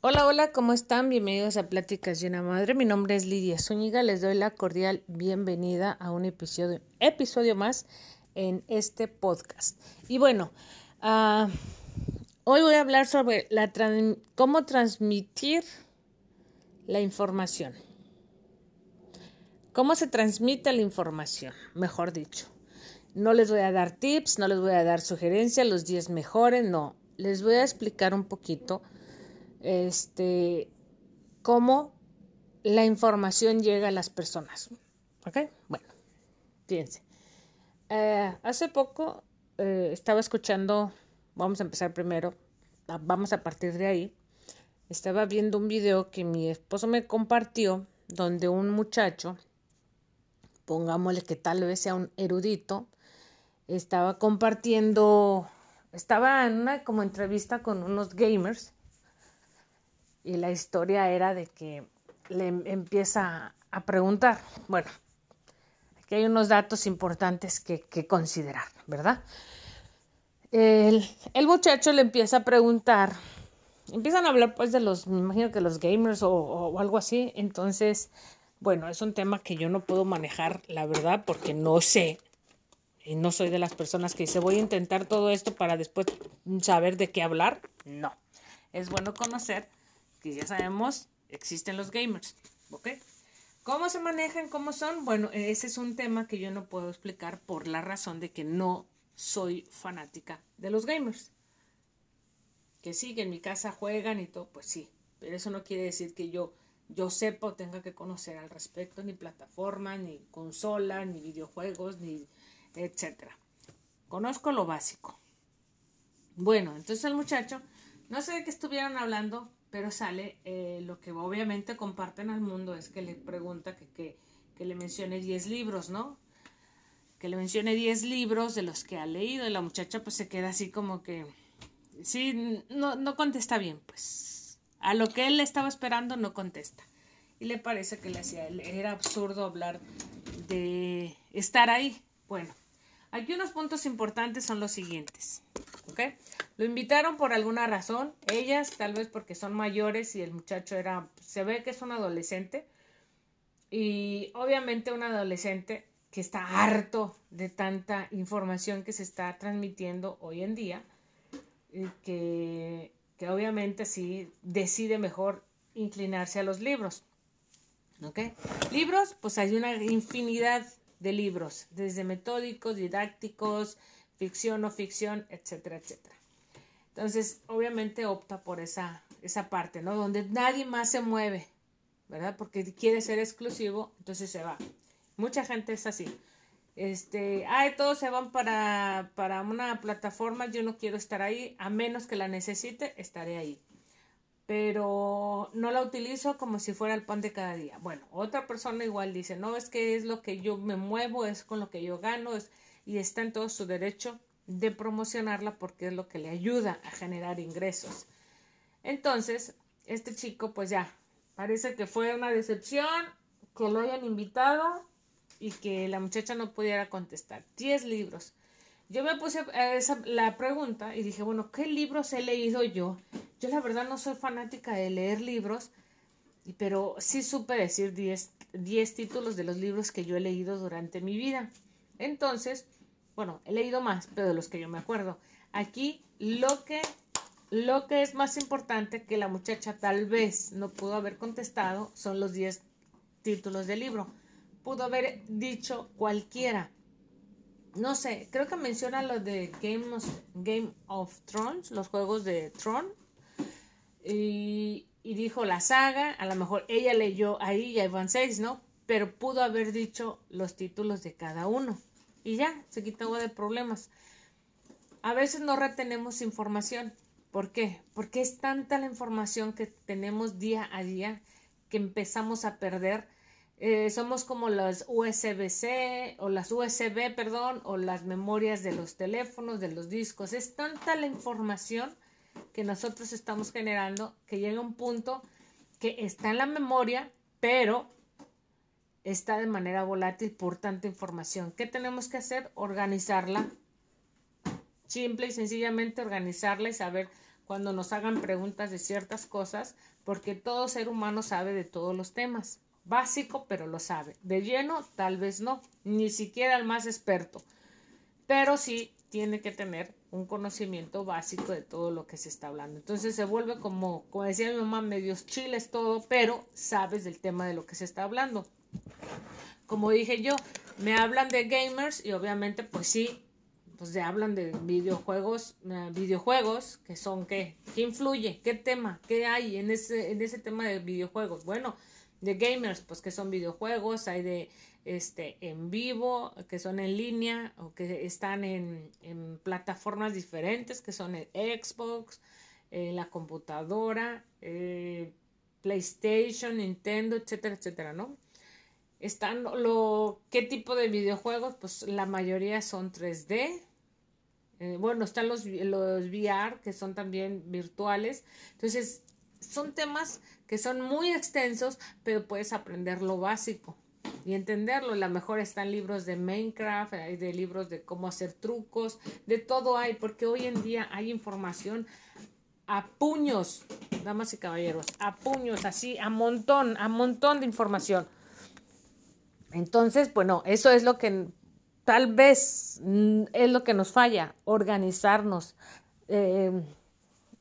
Hola, hola, ¿cómo están? Bienvenidos a Pláticas de Madre. Mi nombre es Lidia Zúñiga. Les doy la cordial bienvenida a un episodio, más en este podcast. Y bueno, uh, hoy voy a hablar sobre la cómo transmitir la información. ¿Cómo se transmite la información? Mejor dicho. No les voy a dar tips, no les voy a dar sugerencias, los 10 mejores, no. Les voy a explicar un poquito este, cómo la información llega a las personas. ¿Ok? Bueno, fíjense. Eh, hace poco eh, estaba escuchando, vamos a empezar primero, vamos a partir de ahí. Estaba viendo un video que mi esposo me compartió donde un muchacho, pongámosle que tal vez sea un erudito, estaba compartiendo, estaba en una como entrevista con unos gamers y la historia era de que le empieza a preguntar, bueno, aquí hay unos datos importantes que, considerar, ¿verdad? El, muchacho le empieza a preguntar, empiezan a hablar pues de los, me imagino que los gamers o, o algo así, entonces, bueno, es un tema que yo no puedo manejar, la verdad, porque no sé, y no soy de las personas que dice voy a intentar todo esto para después saber de qué hablar. No. Es bueno conocer ya sabemos, existen los gamers, ¿ok? ¿Cómo se manejan? ¿Cómo son? Bueno, ese es un tema que yo no puedo explicar por la razón de que no soy fanática de los gamers. Que sí, que en mi casa juegan y todo, pues sí, pero eso no quiere decir que yo, yo sepa o tenga que conocer al respecto, ni plataforma, ni consola, ni videojuegos, ni etcétera. Conozco lo básico. Bueno, entonces el muchacho, no sé de qué estuvieron hablando, pero sale eh, lo que obviamente comparten al mundo es que le pregunta que, que, le mencione 10 libros, ¿no? Que le mencione 10 libros de los que ha leído y la muchacha pues se queda así como que, sí, no, no contesta bien, pues a lo que él estaba esperando no contesta. Y le parece que le hacía, era absurdo hablar de estar ahí. Bueno, aquí unos puntos importantes son los siguientes. Lo invitaron por alguna razón, ellas tal vez porque son mayores y el muchacho era, se ve que es un adolescente y obviamente un adolescente que está harto de tanta información que se está transmitiendo hoy en día, y que, que obviamente sí decide mejor inclinarse a los libros. ¿Ok? Libros, pues hay una infinidad de libros, desde metódicos, didácticos, ficción o ficción, etcétera, etcétera. Entonces, obviamente opta por esa, esa parte, ¿no? Donde nadie más se mueve, ¿verdad? Porque quiere ser exclusivo, entonces se va. Mucha gente es así. Este, ay, todos se van para, para una plataforma, yo no quiero estar ahí, a menos que la necesite, estaré ahí. Pero no la utilizo como si fuera el pan de cada día. Bueno, otra persona igual dice, no, es que es lo que yo me muevo, es con lo que yo gano, es, y está en todo su derecho de promocionarla porque es lo que le ayuda a generar ingresos. Entonces, este chico pues ya, parece que fue una decepción que lo hayan invitado y que la muchacha no pudiera contestar. Diez libros. Yo me puse esa, la pregunta y dije, bueno, ¿qué libros he leído yo? Yo la verdad no soy fanática de leer libros, pero sí supe decir diez títulos de los libros que yo he leído durante mi vida. Entonces, bueno, he leído más, pero de los que yo me acuerdo. Aquí lo que, lo que es más importante que la muchacha tal vez no pudo haber contestado son los 10 títulos del libro. Pudo haber dicho cualquiera. No sé, creo que menciona lo de Game of, Game of Thrones, los juegos de Tron. Y, dijo la saga, a lo mejor ella leyó ahí, ya iban seis, ¿no? Pero pudo haber dicho los títulos de cada uno y ya, se quitó de problemas. A veces no retenemos información. ¿Por qué? Porque es tanta la información que tenemos día a día que empezamos a perder. Eh, somos como las USB-C o las USB, perdón, o las memorias de los teléfonos, de los discos. Es tanta la información que nosotros estamos generando que llega un punto que está en la memoria, pero está de manera volátil por tanta información. ¿Qué tenemos que hacer? Organizarla. Simple y sencillamente organizarla y saber cuando nos hagan preguntas de ciertas cosas, porque todo ser humano sabe de todos los temas. Básico, pero lo sabe. De lleno, tal vez no, ni siquiera el más experto. Pero sí tiene que tener un conocimiento básico de todo lo que se está hablando. Entonces se vuelve como, como decía mi mamá, medios chiles todo, pero sabes del tema de lo que se está hablando. Como dije yo, me hablan de gamers y obviamente pues sí, pues se hablan de videojuegos, eh, videojuegos que son qué, qué influye, qué tema, qué hay en ese, en ese tema de videojuegos. Bueno, de gamers, pues que son videojuegos, hay de este en vivo, que son en línea o que están en, plataformas diferentes, que son en Xbox, en la computadora, eh, PlayStation, Nintendo, etcétera, etcétera, ¿no? Están lo, ¿qué tipo de videojuegos? Pues la mayoría son 3D. Eh, bueno, están los, los VR, que son también virtuales. Entonces, son temas que son muy extensos, pero puedes aprender lo básico y entenderlo. La mejor están libros de Minecraft, hay de libros de cómo hacer trucos, de todo hay, porque hoy en día hay información a puños, damas y caballeros, a puños, así, a montón, a montón de información. Entonces, bueno, eso es lo que tal vez mm, es lo que nos falla, organizarnos, eh,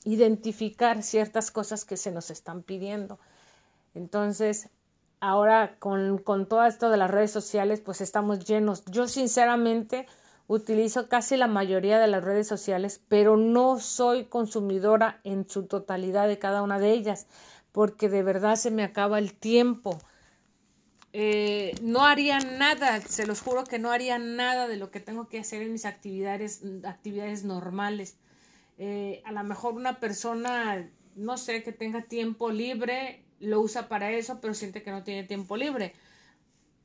identificar ciertas cosas que se nos están pidiendo. Entonces, ahora con, con todo esto de las redes sociales, pues estamos llenos. Yo sinceramente utilizo casi la mayoría de las redes sociales, pero no soy consumidora en su totalidad de cada una de ellas, porque de verdad se me acaba el tiempo. Eh, no haría nada, se los juro que no haría nada de lo que tengo que hacer en mis actividades, actividades normales. Eh, a lo mejor una persona, no sé, que tenga tiempo libre, lo usa para eso, pero siente que no tiene tiempo libre.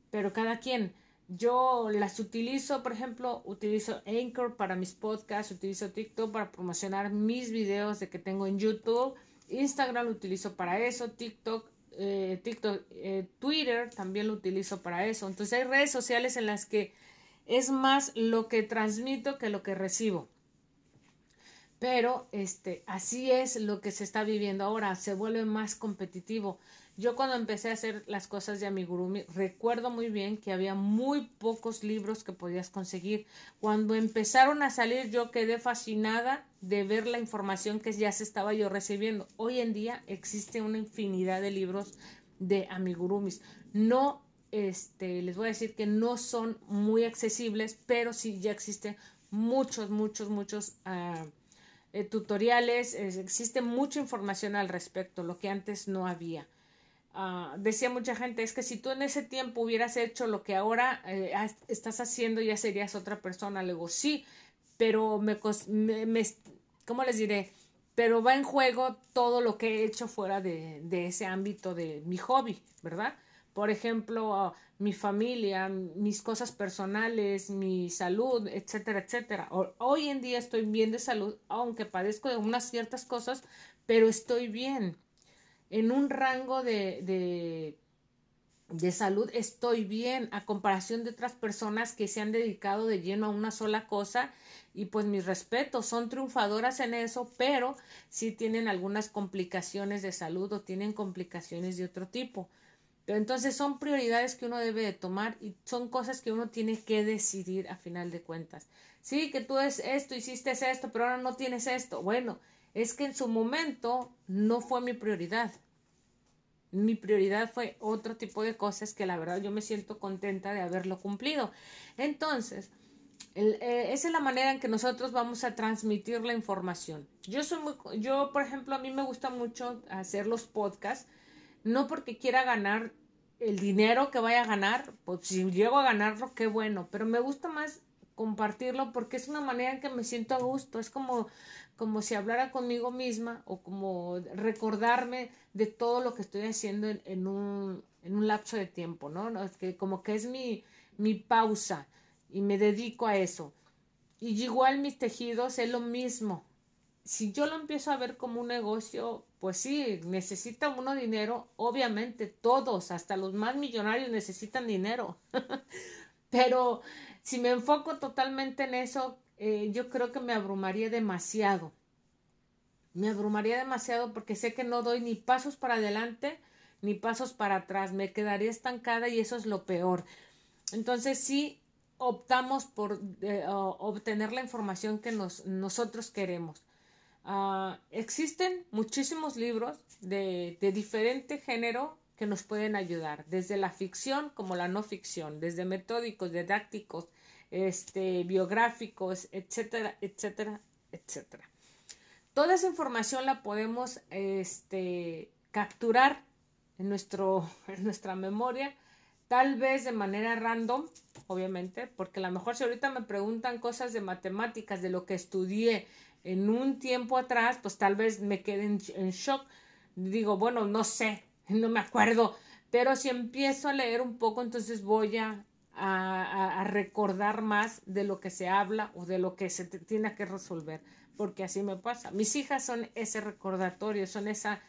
Pero cada quien. Yo las utilizo, por ejemplo, utilizo Anchor para mis podcasts, utilizo TikTok para promocionar mis videos de que tengo en YouTube, Instagram lo utilizo para eso, TikTok eh, TikTok, eh, Twitter también lo utilizo para eso. Entonces hay redes sociales en las que es más lo que transmito que lo que recibo. Pero este, así es lo que se está viviendo ahora, se vuelve más competitivo. Yo cuando empecé a hacer las cosas de amigurumi, recuerdo muy bien que había muy pocos libros que podías conseguir. Cuando empezaron a salir yo quedé fascinada de ver la información que ya se estaba yo recibiendo. Hoy en día existe una infinidad de libros de amigurumis. No, este, les voy a decir que no son muy accesibles, pero sí ya existen muchos, muchos, muchos uh, tutoriales, existe mucha información al respecto, lo que antes no había. Uh, decía mucha gente, es que si tú en ese tiempo hubieras hecho lo que ahora eh, estás haciendo, ya serías otra persona. Le digo, sí, pero me, me, me, ¿cómo les diré? Pero va en juego todo lo que he hecho fuera de ese ámbito de mi hobby, ¿verdad? Por ejemplo, mi familia, mis cosas personales, mi salud, etcétera, etcétera. Hoy en día estoy bien de salud, aunque padezco de unas ciertas cosas, pero estoy bien en un rango de, de, de, salud estoy bien a comparación de otras personas que se han dedicado de lleno a una sola cosa y pues mis respetos, son triunfadoras en eso, pero sí tienen algunas complicaciones de salud o tienen complicaciones de otro tipo. Entonces son prioridades que uno debe de tomar y son cosas que uno tiene que decidir a final de cuentas. Sí, que tú es esto, hiciste esto, pero ahora no tienes esto. Bueno, es que en su momento no fue mi prioridad. Mi prioridad fue otro tipo de cosas que la verdad yo me siento contenta de haberlo cumplido. Entonces, eh, esa es la manera en que nosotros vamos a transmitir la información. Yo soy muy, yo por ejemplo, a mí me gusta mucho hacer los podcasts, no porque quiera ganar el dinero que vaya a ganar, pues si llego a ganarlo, qué bueno, pero me gusta más compartirlo porque es una manera en que me siento a gusto, es como, como si hablara conmigo misma o como recordarme de todo lo que estoy haciendo en, un, en un lapso de tiempo, ¿no? Es que como que es mi, mi pausa y me dedico a eso. Y igual mis tejidos es lo mismo. Si yo lo empiezo a ver como un negocio, pues sí, necesita uno dinero, obviamente todos, hasta los más millonarios necesitan dinero. Pero si me enfoco totalmente en eso, eh, yo creo que me abrumaría demasiado. Me abrumaría demasiado porque sé que no doy ni pasos para adelante ni pasos para atrás. Me quedaría estancada y eso es lo peor. Entonces sí optamos por eh, obtener la información que nos, nosotros queremos. Ah, existen muchísimos libros de, de, diferente género que nos pueden ayudar, desde la ficción como la no ficción, desde metódicos, didácticos, este, biográficos, etcétera, etcétera, etcétera. Toda esa información la podemos este, capturar en, nuestro, en nuestra memoria tal vez de manera random, obviamente, porque a lo mejor si ahorita me preguntan cosas de matemáticas, de lo que estudié en un tiempo atrás, pues tal vez me quede en, shock. Digo, bueno, no sé, no me acuerdo, pero si empiezo a leer un poco, entonces voy a, a, a, recordar más de lo que se habla o de lo que se tiene que resolver, porque así me pasa. Mis hijas son ese recordatorio, son esa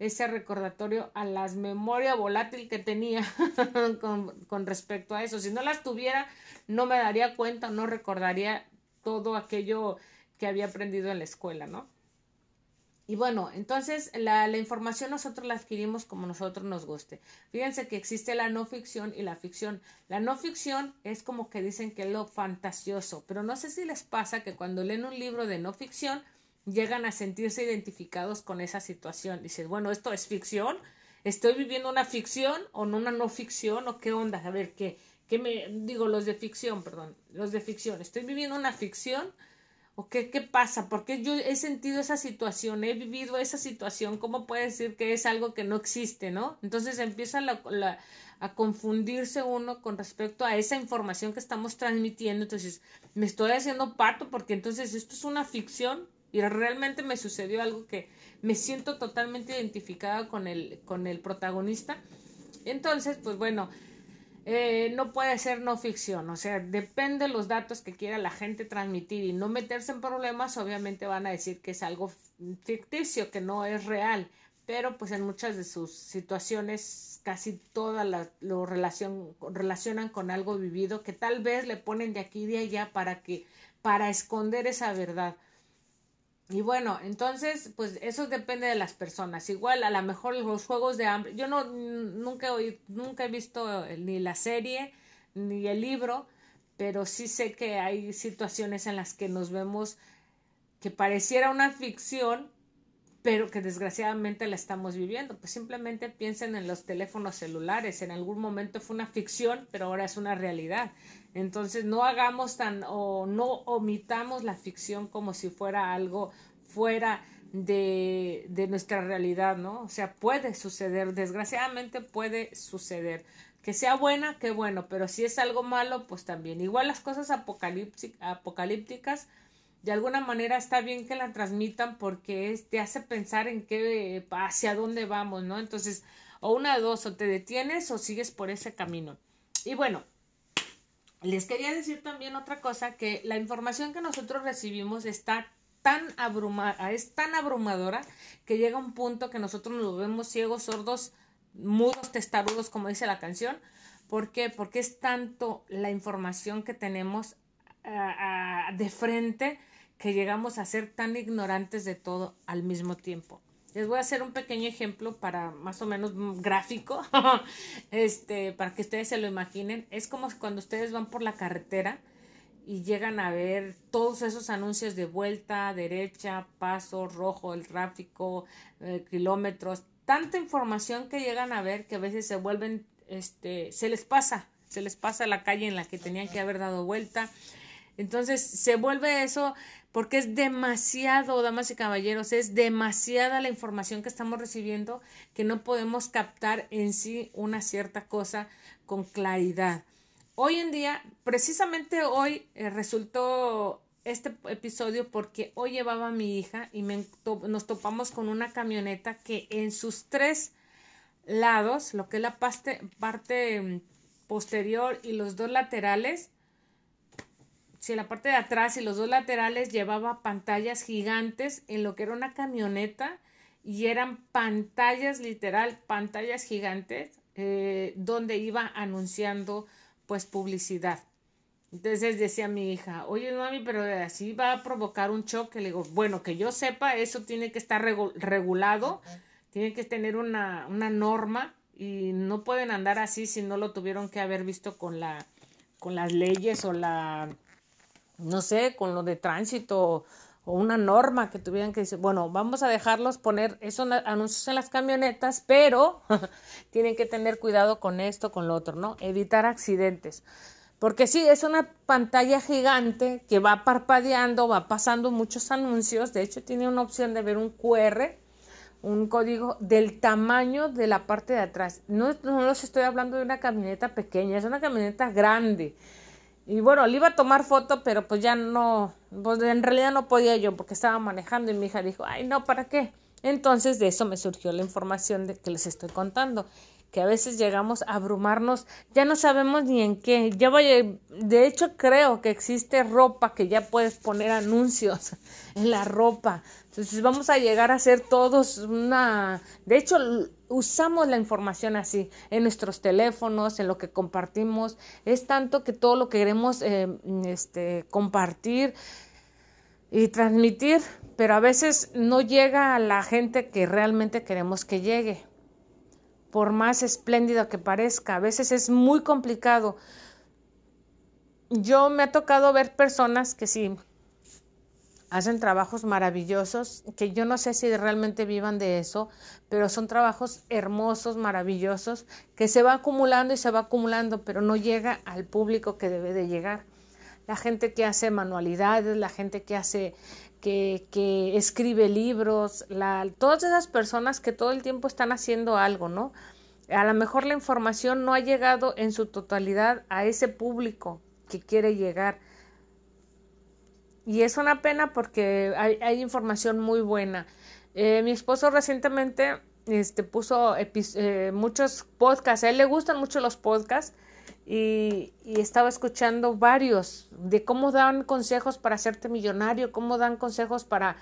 ese recordatorio a las memorias volátil que tenía con, con, respecto a eso. Si no las tuviera, no me daría cuenta, no recordaría todo aquello que había aprendido en la escuela, ¿no? Y bueno, entonces la, información nosotros la adquirimos como nosotros nos guste. Fíjense que existe la no ficción y la ficción. La no ficción es como que dicen que es lo fantasioso, pero no sé si les pasa que cuando leen un libro de no ficción, llegan a sentirse identificados con esa situación. Dices, bueno, esto es ficción, estoy viviendo una ficción o no una no ficción o qué onda, a ver, qué, qué me digo los de ficción, perdón, los de ficción, estoy viviendo una ficción qué, qué pasa, porque yo he sentido esa situación, he vivido esa situación, ¿cómo puede decir que es algo que no existe, no? Entonces empieza la, a confundirse uno con respecto a esa información que estamos transmitiendo, entonces me estoy haciendo pato porque entonces esto es una ficción y realmente me sucedió algo que me siento totalmente identificada con el, con el protagonista. Entonces, pues bueno, eh, no puede ser no ficción, o sea, depende de los datos que quiera la gente transmitir y no meterse en problemas, obviamente van a decir que es algo ficticio, que no es real, pero pues en muchas de sus situaciones casi todas lo relacion, relacionan con algo vivido que tal vez le ponen de aquí y de allá para que para esconder esa verdad. Y bueno, entonces, pues eso depende de las personas. Igual, a lo mejor los juegos de hambre. Yo no nunca he, nunca he visto ni la serie ni el libro, pero sí sé que hay situaciones en las que nos vemos que pareciera una ficción, pero que desgraciadamente la estamos viviendo. Pues simplemente piensen en los teléfonos celulares. En algún momento fue una ficción, pero ahora es una realidad. Entonces no hagamos tan o no omitamos la ficción como si fuera algo fuera de, de nuestra realidad, ¿no? O sea, puede suceder, desgraciadamente puede suceder. Que sea buena, qué bueno, pero si es algo malo, pues también. Igual las cosas apocalípticas, de alguna manera está bien que la transmitan porque te hace pensar en qué, hacia dónde vamos, ¿no? Entonces, o una de dos, o te detienes o sigues por ese camino. Y bueno, les quería decir también otra cosa, que la información que nosotros recibimos está tan abrumada, es tan abrumadora que llega un punto que nosotros nos vemos ciegos, sordos, mudos, testarudos, como dice la canción. ¿Por qué? Porque es tanto la información que tenemos de frente que llegamos a ser tan ignorantes de todo al mismo tiempo. Les voy a hacer un pequeño ejemplo para más o menos gráfico, este, para que ustedes se lo imaginen. Es como cuando ustedes van por la carretera y llegan a ver todos esos anuncios de vuelta, derecha, paso, rojo, el tráfico, eh, kilómetros, tanta información que llegan a ver que a veces se vuelven, este, se les pasa, se les pasa la calle en la que tenían que haber dado vuelta. Entonces se vuelve eso porque es demasiado, damas y caballeros, es demasiada la información que estamos recibiendo que no podemos captar en sí una cierta cosa con claridad. Hoy en día, precisamente hoy eh, resultó este episodio porque hoy llevaba a mi hija y nos topamos con una camioneta que en sus tres lados, lo que es la parte, mm, posterior y los dos laterales, sí, la parte de atrás y los dos laterales llevaba pantallas gigantes en lo que era una camioneta y eran pantallas literal, pantallas gigantes eh, donde iba anunciando pues publicidad. Entonces decía mi hija, oye mami, pero así va a provocar un choque. Le digo, bueno, que yo sepa, eso tiene que estar regulado, tiene que tener una, una norma y no pueden andar así si no lo tuvieron que haber visto con la con las leyes o la no sé, con lo de tránsito o una norma que tuvieran que decir, bueno, vamos a dejarlos poner esos anuncios en las camionetas, pero tienen que tener cuidado con esto, con lo otro, ¿no? Evitar accidentes. Porque sí, es una pantalla gigante que va parpadeando, va pasando muchos anuncios. De hecho, tiene una opción de ver un QR, un código del tamaño de la parte de atrás. No, no les estoy hablando de una camioneta pequeña, es una camioneta grande. Y bueno, le iba a tomar foto, pero pues ya no, pues en realidad no podía yo porque estaba manejando y mi hija dijo, ay, no, ¿para qué? Entonces de eso me surgió la información de que les estoy contando que a veces llegamos a abrumarnos, ya no sabemos ni en qué. Ya vaya, de hecho creo que existe ropa que ya puedes poner anuncios en la ropa. Entonces vamos a llegar a ser todos una, de hecho usamos la información así en nuestros teléfonos, en lo que compartimos. Es tanto que todo lo que queremos eh, este, compartir y transmitir, pero a veces no llega a la gente que realmente queremos que llegue por más espléndido que parezca. A veces es muy complicado. Yo me ha tocado ver personas que sí hacen trabajos maravillosos, que yo no sé si realmente vivan de eso, pero son trabajos hermosos, maravillosos, que se va acumulando y se va acumulando, pero no llega al público que debe de llegar. La gente que hace manualidades, la gente que hace que, que escribe libros, la, todas esas personas que todo el tiempo están haciendo algo, ¿no? A lo mejor la información no ha llegado en su totalidad a ese público que quiere llegar. Y es una pena porque hay, información muy buena. Eh, mi esposo recientemente este, puso eh, muchos podcasts. A él le gustan mucho los podcasts y, estaba escuchando varios de cómo dan consejos para hacerte millonario, cómo dan consejos para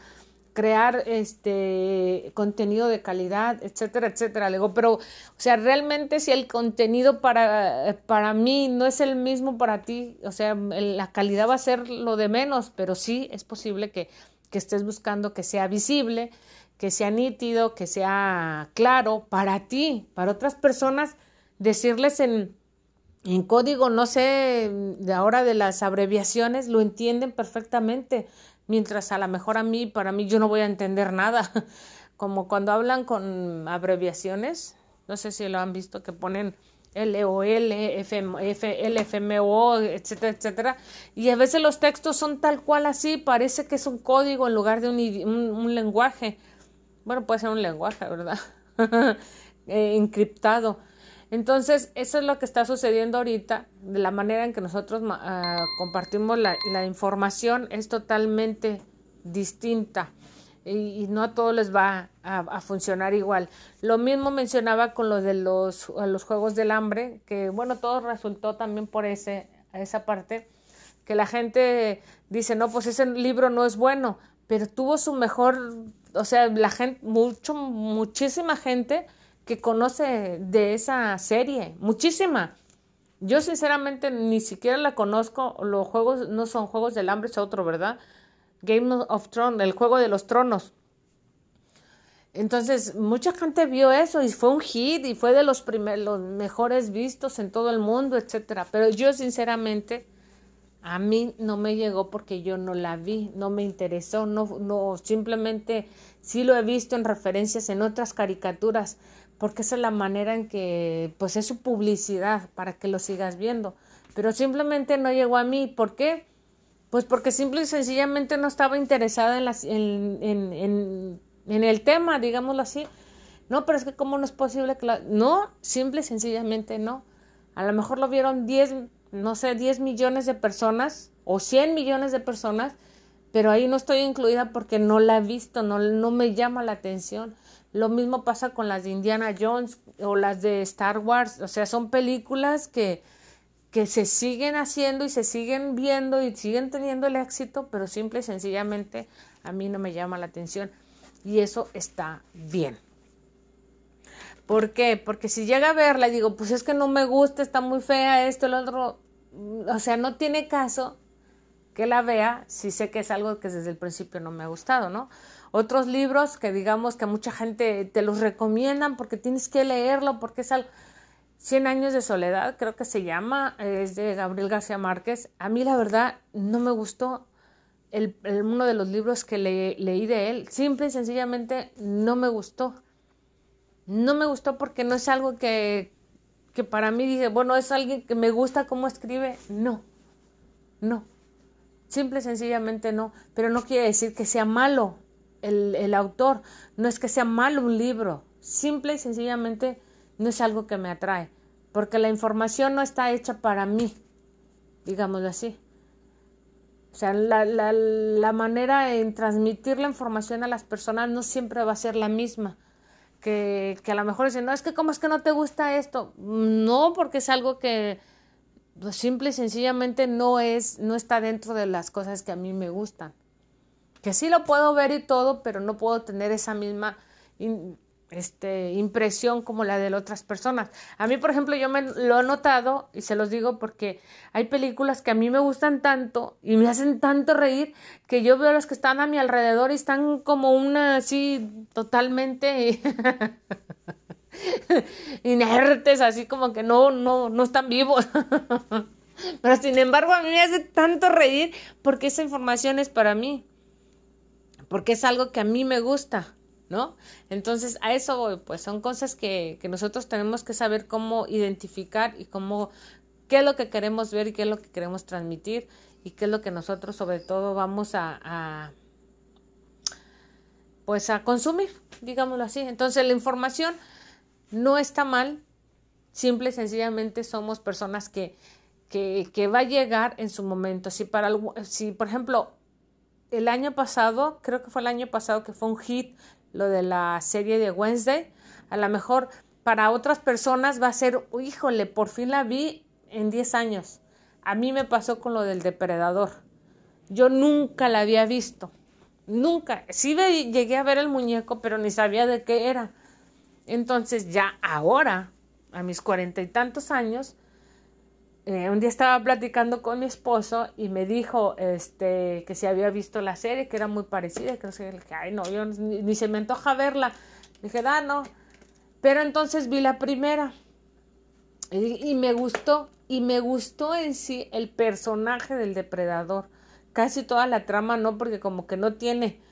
crear este contenido de calidad, etcétera, etcétera. Le digo, pero, o sea, realmente si el contenido para, para mí no es el mismo para ti, o sea, la calidad va a ser lo de menos, pero sí es posible que, que estés buscando que sea visible, que sea nítido, que sea claro para ti, para otras personas, decirles en en código, no sé, de ahora de las abreviaciones, lo entienden perfectamente, mientras a lo mejor a mí, para mí, yo no voy a entender nada. Como cuando hablan con abreviaciones, no sé si lo han visto, que ponen LOL, LFMO, etcétera, etcétera. Y a veces los textos son tal cual así, parece que es un código en lugar de un, un, lenguaje. Bueno, puede ser un lenguaje, ¿verdad? eh, encriptado. Entonces, eso es lo que está sucediendo ahorita, de la manera en que nosotros uh, compartimos la, información es totalmente distinta y, no a todos les va a, funcionar igual. Lo mismo mencionaba con lo de los, los Juegos del Hambre, que bueno, todo resultó también por ese, esa parte, que la gente dice, no, pues ese libro no es bueno, pero tuvo su mejor, o sea, la gente, mucho, muchísima gente que conoce de esa serie, muchísima. Yo sinceramente ni siquiera la conozco, los juegos no son Juegos del Hambre, es otro, ¿verdad? Game of Thrones, el juego de los tronos. Entonces, mucha gente vio eso y fue un hit y fue de los mejores vistos en todo el mundo, etcétera. Pero yo sinceramente a mí no me llegó porque yo no la vi, no me interesó, no, no, simplemente sí lo he visto en referencias en otras caricaturas, porque esa es la manera en que, pues es su publicidad para que lo sigas viendo. Pero simplemente no llegó a mí. ¿Por qué? Pues porque simple y sencillamente no estaba interesada en, las, en, en, en, en el tema, digámoslo así. No, pero es que cómo no es posible que la... No, simple y sencillamente no. A lo mejor lo vieron 10, no sé, 10 millones de personas o 100 millones de personas, pero ahí no estoy incluida porque no la he visto, no, no me llama la atención. Lo mismo pasa con las de Indiana Jones o las de Star Wars. O sea, son películas que, que se siguen haciendo y se siguen viendo y siguen teniendo el éxito, pero simple y sencillamente a mí no me llama la atención y eso está bien. ¿Por qué? Porque si llega a verla y digo, pues es que no me gusta, está muy fea esto, el otro, o sea, no tiene caso que la vea si sé que es algo que desde el principio no me ha gustado, ¿no? Otros libros que digamos que mucha gente te los recomiendan porque tienes que leerlo, porque es algo... Cien años de soledad, creo que se llama, es de Gabriel García Márquez. A mí la verdad no me gustó el, uno de los libros que leí de él. Simple y sencillamente no me gustó. No me gustó porque no es algo que, que para mí dije, bueno, es alguien que me gusta cómo escribe. No, no. Simple y sencillamente no. Pero no quiere decir que sea malo el, el autor. No es que sea malo un libro. Simple y sencillamente no es algo que me atrae. Porque la información no está hecha para mí. Digámoslo así. O sea, la, la, la manera en transmitir la información a las personas no siempre va a ser la misma que, que a lo mejor dicen, no, es que cómo es que no te gusta esto. No, porque es algo que pues, simple y sencillamente no es, no está dentro de las cosas que a mí me gustan. Que sí lo puedo ver y todo, pero no puedo tener esa misma este, impresión como la de otras personas. A mí, por ejemplo, yo me lo he notado y se los digo porque hay películas que a mí me gustan tanto y me hacen tanto reír que yo veo a los que están a mi alrededor y están como una así totalmente inertes, así como que no, no, no están vivos. Pero sin embargo, a mí me hace tanto reír porque esa información es para mí. Porque es algo que a mí me gusta. ¿no? Entonces, a eso voy, pues son cosas que, que nosotros tenemos que saber cómo identificar y cómo, qué es lo que queremos ver y qué es lo que queremos transmitir y qué es lo que nosotros sobre todo vamos a, pues a consumir, digámoslo así. Entonces, la información no está mal, simple y sencillamente somos personas que, que, que va a llegar en su momento. Si para si por ejemplo el año pasado, creo que fue el año pasado que fue un hit lo de la serie de Wednesday. A lo mejor para otras personas va a ser, híjole, por fin la vi en 10 años. A mí me pasó con lo del depredador. Yo nunca la había visto. Nunca. Sí llegué a ver el muñeco, pero ni sabía de qué era. Entonces ya ahora, a mis cuarenta y tantos años, eh, un día estaba platicando con mi esposo y me dijo este, que se había visto la serie, que era muy parecida, que no sé, que, ay, no, yo ni, se me antoja verla. Dije, ah, no. Pero entonces vi la primera y, y, me gustó, y me gustó en sí el personaje del depredador. Casi toda la trama no, porque como que no tiene,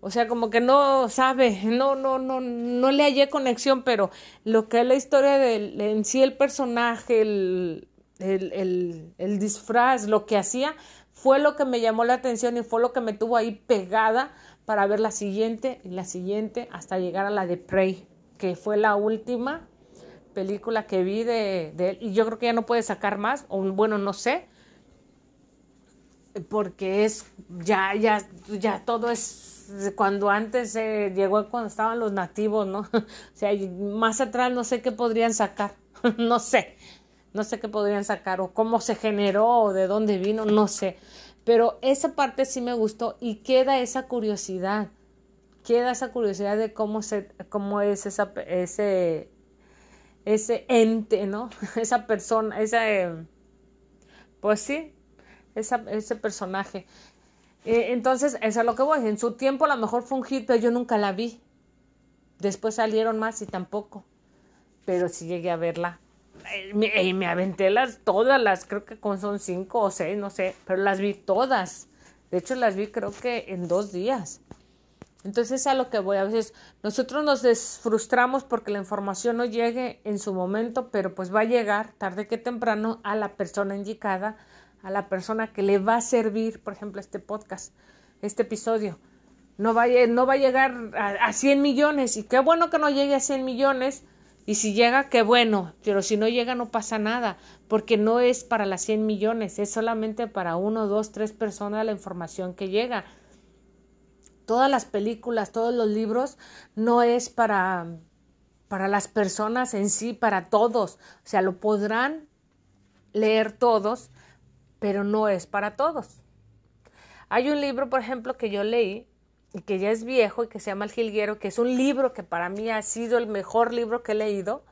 o sea, como que no sabe, no, no, no, no le hallé conexión, pero lo que es la historia del, en sí el personaje, el el, el, el disfraz, lo que hacía, fue lo que me llamó la atención y fue lo que me tuvo ahí pegada para ver la siguiente y la siguiente hasta llegar a la de Prey, que fue la última película que vi de, de él. Y yo creo que ya no puede sacar más, o bueno, no sé, porque es ya, ya, ya todo es cuando antes eh, llegó cuando estaban los nativos, ¿no? o sea, más atrás no sé qué podrían sacar, no sé no sé qué podrían sacar o cómo se generó o de dónde vino, no sé. Pero esa parte sí me gustó y queda esa curiosidad, queda esa curiosidad de cómo, se, cómo es esa, ese, ese ente, ¿no? Esa persona, esa, pues sí, esa, ese personaje. Eh, entonces, es lo que voy. En su tiempo a lo mejor fue un hit, pero yo nunca la vi. Después salieron más y tampoco. Pero sí llegué a verla y me aventé las, todas las, creo que son cinco o seis, no sé, pero las vi todas. De hecho, las vi creo que en dos días. Entonces, a lo que voy, a veces nosotros nos desfrustramos porque la información no llegue en su momento, pero pues va a llegar tarde que temprano a la persona indicada, a la persona que le va a servir, por ejemplo, este podcast, este episodio. No va, a, no va a llegar a, a 100 millones y qué bueno que no llegue a 100 millones, y si llega, qué bueno, pero si no llega no pasa nada, porque no es para las 100 millones, es solamente para uno, dos, tres personas la información que llega. Todas las películas, todos los libros, no es para, para las personas en sí, para todos. O sea, lo podrán leer todos, pero no es para todos. Hay un libro, por ejemplo, que yo leí que ya es viejo y que se llama El Jilguero, que es un libro que para mí ha sido el mejor libro que he leído.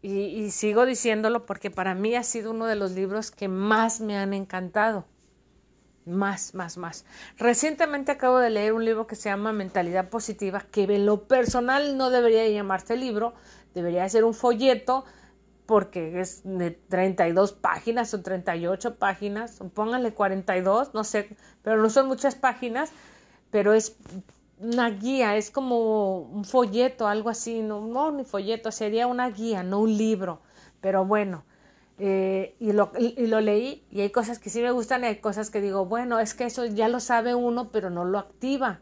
Y, y, sigo diciéndolo porque para mí ha sido uno de los libros que más me han encantado. Más, más, más. Recientemente acabo de leer un libro que se llama Mentalidad Positiva, que en lo personal no debería llamarse libro, debería ser un folleto porque es de 32 páginas o 38 páginas, pónganle 42, no sé, pero no son muchas páginas, pero es una guía, es como un folleto, algo así, no, no ni folleto, sería una guía, no un libro, pero bueno, eh, y, lo, y, lo, leí y hay cosas que sí me gustan y hay cosas que digo, bueno, es que eso ya lo sabe uno, pero no lo activa.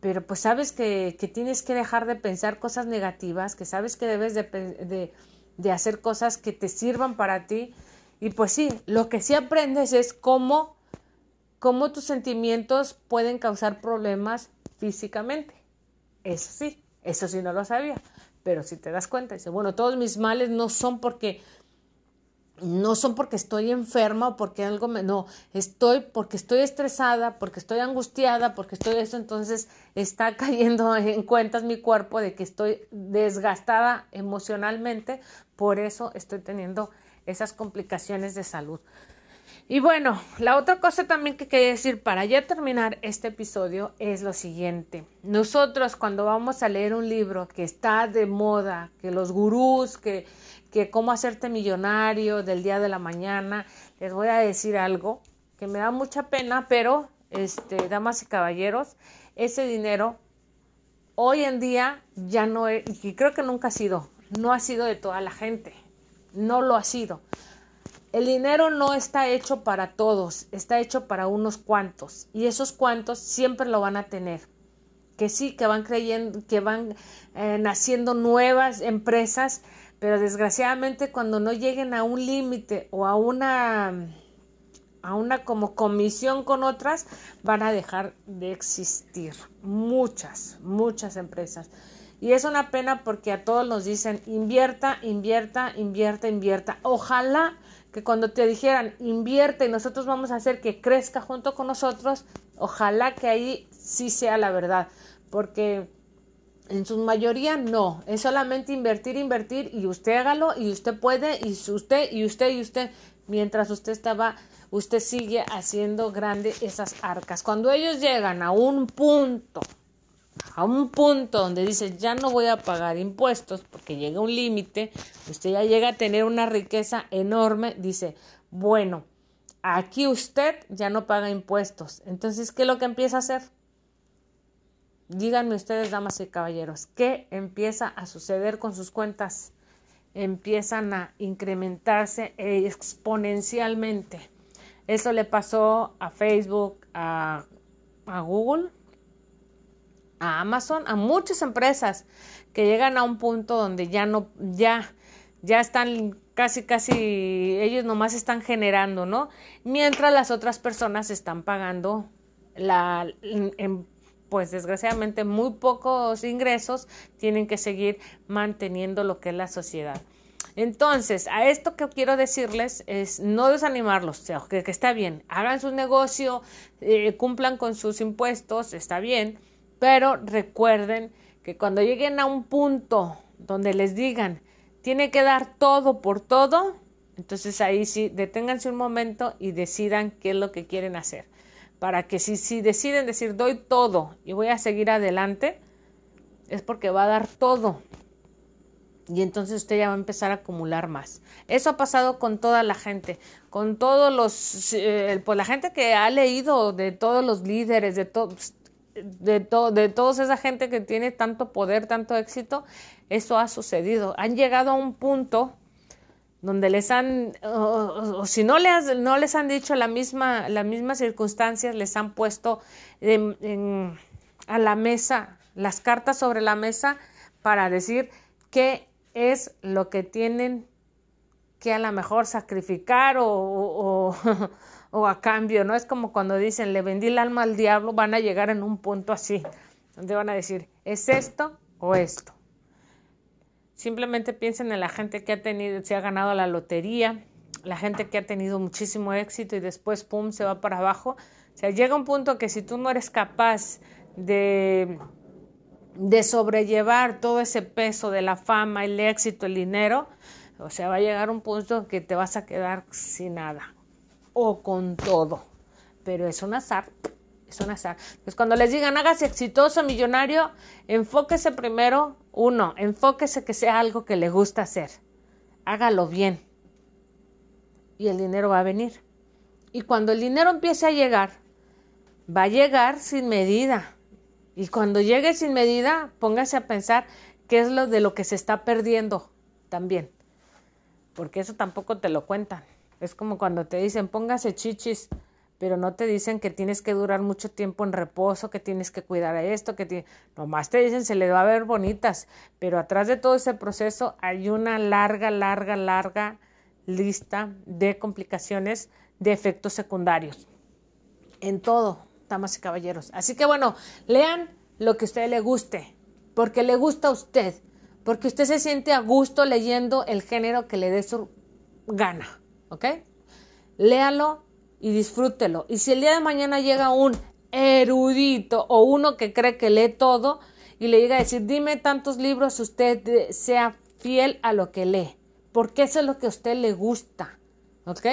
Pero pues sabes que, que tienes que dejar de pensar cosas negativas, que sabes que debes de, de de hacer cosas que te sirvan para ti. Y pues sí, lo que sí aprendes es cómo, cómo tus sentimientos pueden causar problemas físicamente. Eso sí, eso sí no lo sabía. Pero si te das cuenta, dice, bueno, todos mis males no son porque no son porque estoy enferma o porque algo me no, estoy porque estoy estresada, porque estoy angustiada, porque estoy eso, entonces está cayendo en cuentas mi cuerpo de que estoy desgastada emocionalmente, por eso estoy teniendo esas complicaciones de salud. Y bueno, la otra cosa también que quería decir para ya terminar este episodio es lo siguiente. Nosotros cuando vamos a leer un libro que está de moda, que los gurús, que que cómo hacerte millonario del día de la mañana. Les voy a decir algo que me da mucha pena, pero, este, damas y caballeros, ese dinero hoy en día ya no es, y creo que nunca ha sido, no ha sido de toda la gente, no lo ha sido. El dinero no está hecho para todos, está hecho para unos cuantos y esos cuantos siempre lo van a tener. Que sí, que van creyendo, que van eh, naciendo nuevas empresas pero desgraciadamente cuando no lleguen a un límite o a una a una como comisión con otras van a dejar de existir muchas muchas empresas y es una pena porque a todos nos dicen invierta invierta invierta invierta ojalá que cuando te dijeran invierte y nosotros vamos a hacer que crezca junto con nosotros ojalá que ahí sí sea la verdad porque en su mayoría no, es solamente invertir, invertir y usted hágalo y usted puede y usted y usted y usted, mientras usted estaba, usted sigue haciendo grande esas arcas. Cuando ellos llegan a un punto, a un punto donde dice ya no voy a pagar impuestos porque llega un límite, usted ya llega a tener una riqueza enorme, dice, bueno, aquí usted ya no paga impuestos. Entonces, ¿qué es lo que empieza a hacer? Díganme ustedes, damas y caballeros, ¿qué empieza a suceder con sus cuentas? Empiezan a incrementarse exponencialmente. Eso le pasó a Facebook, a, a Google, a Amazon, a muchas empresas que llegan a un punto donde ya no, ya, ya están casi, casi, ellos nomás están generando, ¿no? Mientras las otras personas están pagando la, en, pues desgraciadamente muy pocos ingresos tienen que seguir manteniendo lo que es la sociedad. Entonces, a esto que quiero decirles es no desanimarlos, o sea, que, está bien, hagan su negocio, eh, cumplan con sus impuestos, está bien, pero recuerden que cuando lleguen a un punto donde les digan, tiene que dar todo por todo, entonces ahí sí, deténganse un momento y decidan qué es lo que quieren hacer para que si, si deciden decir doy todo y voy a seguir adelante, es porque va a dar todo. Y entonces usted ya va a empezar a acumular más. Eso ha pasado con toda la gente, con todos los, eh, pues la gente que ha leído de todos los líderes, de todos, de, to, de toda esa gente que tiene tanto poder, tanto éxito, eso ha sucedido. Han llegado a un punto donde les han, o, si no les, no les han dicho la misma, las mismas circunstancias, les han puesto a la mesa, las cartas sobre la mesa para decir qué es lo que tienen que a lo mejor sacrificar o, o, a cambio, ¿no? Es como cuando dicen, le vendí el alma al diablo, van a llegar en un punto así, donde van a decir, ¿es esto o esto? Simplemente piensen en la gente que ha tenido, se ha ganado la lotería, la gente que ha tenido muchísimo éxito y después, pum, se va para abajo. O sea, llega un punto que si tú no eres capaz de, de sobrellevar todo ese peso de la fama, el éxito, el dinero, o sea, va a llegar un punto que te vas a quedar sin nada o con todo. Pero es un azar, es un azar. Pues cuando les digan hágase exitoso, millonario, enfóquese primero, uno, enfóquese que sea algo que le gusta hacer. Hágalo bien. Y el dinero va a venir. Y cuando el dinero empiece a llegar, va a llegar sin medida. Y cuando llegue sin medida, póngase a pensar qué es lo de lo que se está perdiendo también porque eso tampoco te lo cuentan. Es como cuando te dicen póngase chichis, pero no te dicen que tienes que durar mucho tiempo en reposo, que tienes que cuidar a esto, que nomás te dicen se le va a ver bonitas, pero atrás de todo ese proceso hay una larga, larga, larga lista de complicaciones, de efectos secundarios. En todo, damas y caballeros. Así que bueno, lean lo que a usted le guste, porque le gusta a usted porque usted se siente a gusto leyendo el género que le dé su gana, ¿ok? Léalo y disfrútelo. Y si el día de mañana llega un erudito o uno que cree que lee todo y le llega a decir, dime tantos libros, usted sea fiel a lo que lee, porque eso es lo que a usted le gusta, ¿ok?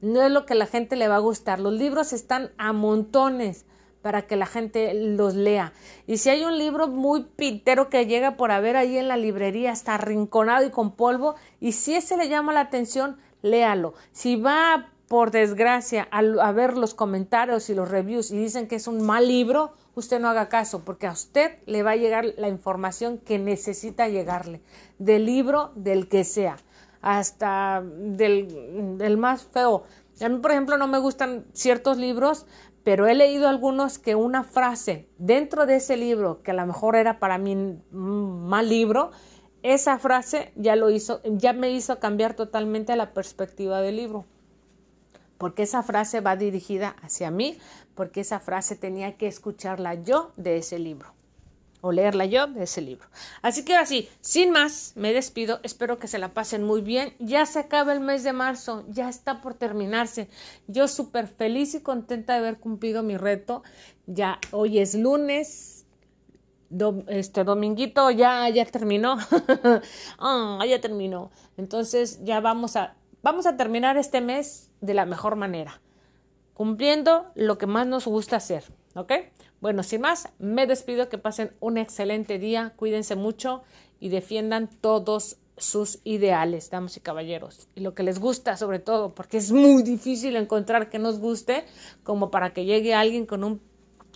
No es lo que a la gente le va a gustar. Los libros están a montones para que la gente los lea. Y si hay un libro muy pitero que llega por haber ahí en la librería, está arrinconado y con polvo, y si ese le llama la atención, léalo. Si va por desgracia a, ver los comentarios y los reviews y dicen que es un mal libro, usted no haga caso, porque a usted le va a llegar la información que necesita llegarle, del libro del que sea, hasta del, del más feo. A mí, por ejemplo, no me gustan ciertos libros pero he leído algunos que una frase dentro de ese libro, que a lo mejor era para mí un mal libro, esa frase ya lo hizo, ya me hizo cambiar totalmente la perspectiva del libro. Porque esa frase va dirigida hacia mí, porque esa frase tenía que escucharla yo de ese libro o leerla yo de ese libro. Así que así, sin más, me despido. Espero que se la pasen muy bien. Ya se acaba el mes de marzo, ya está por terminarse. Yo súper feliz y contenta de haber cumplido mi reto. Ya hoy es lunes. Este dominguito ya ya terminó. ah, ya terminó. Entonces ya vamos a vamos a terminar este mes de la mejor manera, cumpliendo lo que más nos gusta hacer, ¿ok? Bueno, sin más, me despido, que pasen un excelente día, cuídense mucho y defiendan todos sus ideales, damas y caballeros, y lo que les gusta sobre todo, porque es muy difícil encontrar que nos guste como para que llegue alguien con un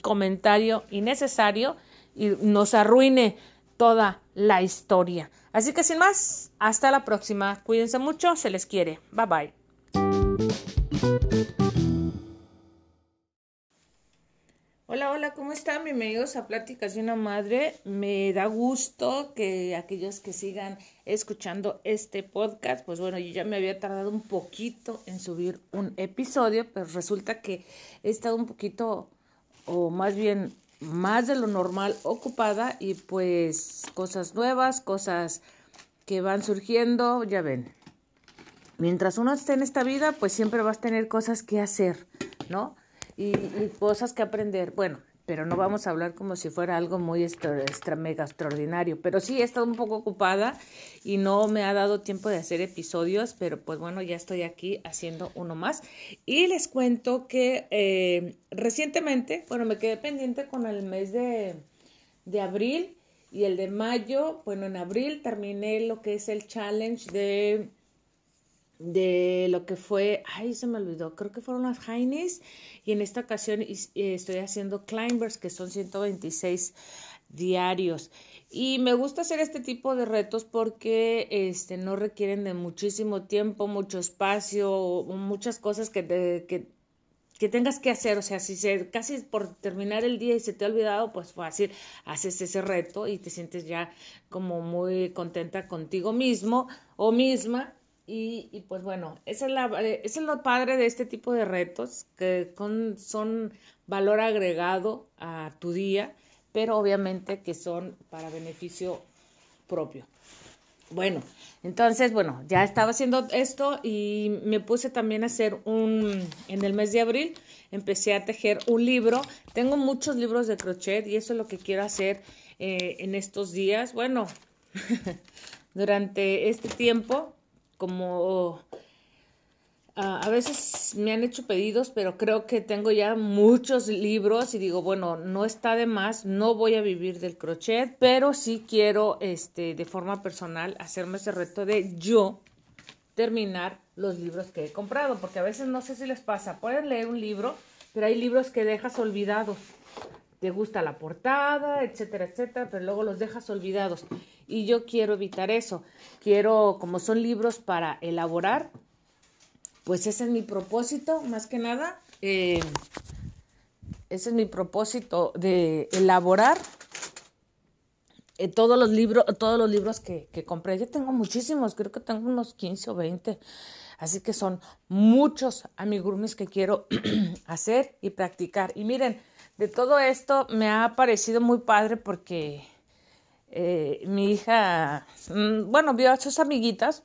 comentario innecesario y nos arruine toda la historia. Así que sin más, hasta la próxima, cuídense mucho, se les quiere, bye bye. Hola, hola, ¿cómo están? Bienvenidos a Pláticas de una Madre. Me da gusto que aquellos que sigan escuchando este podcast, pues bueno, yo ya me había tardado un poquito en subir un episodio, pero resulta que he estado un poquito, o más bien más de lo normal, ocupada y pues cosas nuevas, cosas que van surgiendo, ya ven. Mientras uno esté en esta vida, pues siempre vas a tener cosas que hacer, ¿no? y, cosas que aprender. Bueno, pero no vamos a hablar como si fuera algo muy extra, mega extraordinario. Pero sí he estado un poco ocupada y no me ha dado tiempo de hacer episodios, pero pues bueno, ya estoy aquí haciendo uno más. Y les cuento que eh, recientemente, bueno, me quedé pendiente con el mes de, de abril y el de mayo. Bueno, en abril terminé lo que es el challenge de de lo que fue, ay, se me olvidó, creo que fueron las Heinies y en esta ocasión eh, estoy haciendo climbers que son 126 diarios. Y me gusta hacer este tipo de retos porque este no requieren de muchísimo tiempo, mucho espacio, muchas cosas que, que, que tengas que hacer, o sea, si se, casi por terminar el día y se te ha olvidado, pues fácil, haces ese reto y te sientes ya como muy contenta contigo mismo o misma y, pues bueno, esa es, la, eh, lo padre de este tipo de retos, que son valor agregado a tu día, pero obviamente que son para beneficio propio. Bueno, entonces, bueno, ya estaba haciendo esto y me puse también a hacer un, en el mes de abril, empecé a tejer un libro. Tengo muchos libros de crochet y eso es lo que quiero hacer eh, en estos días. Bueno, durante este tiempo, como Ah, a veces me han hecho pedidos, pero creo que tengo ya muchos libros y digo, bueno, no está de más, no voy a vivir del crochet, pero sí quiero, este, de forma personal, hacerme ese reto de yo terminar los libros que he comprado, porque a veces no sé si les pasa, pueden leer un libro, pero hay libros que dejas olvidados. Te gusta la portada, etcétera, etcétera, pero luego los dejas olvidados. Y yo quiero evitar eso. Quiero, como son libros para elaborar, pues ese es mi propósito, más que nada. Eh, ese es mi propósito de elaborar eh, todos los libros, todos los libros que, que, compré. Yo tengo muchísimos, creo que tengo unos 15 o 20. Así que son muchos amigurumis que quiero hacer y practicar. Y miren, de todo esto me ha parecido muy padre porque eh, mi hija, mm, bueno, vio a sus amiguitas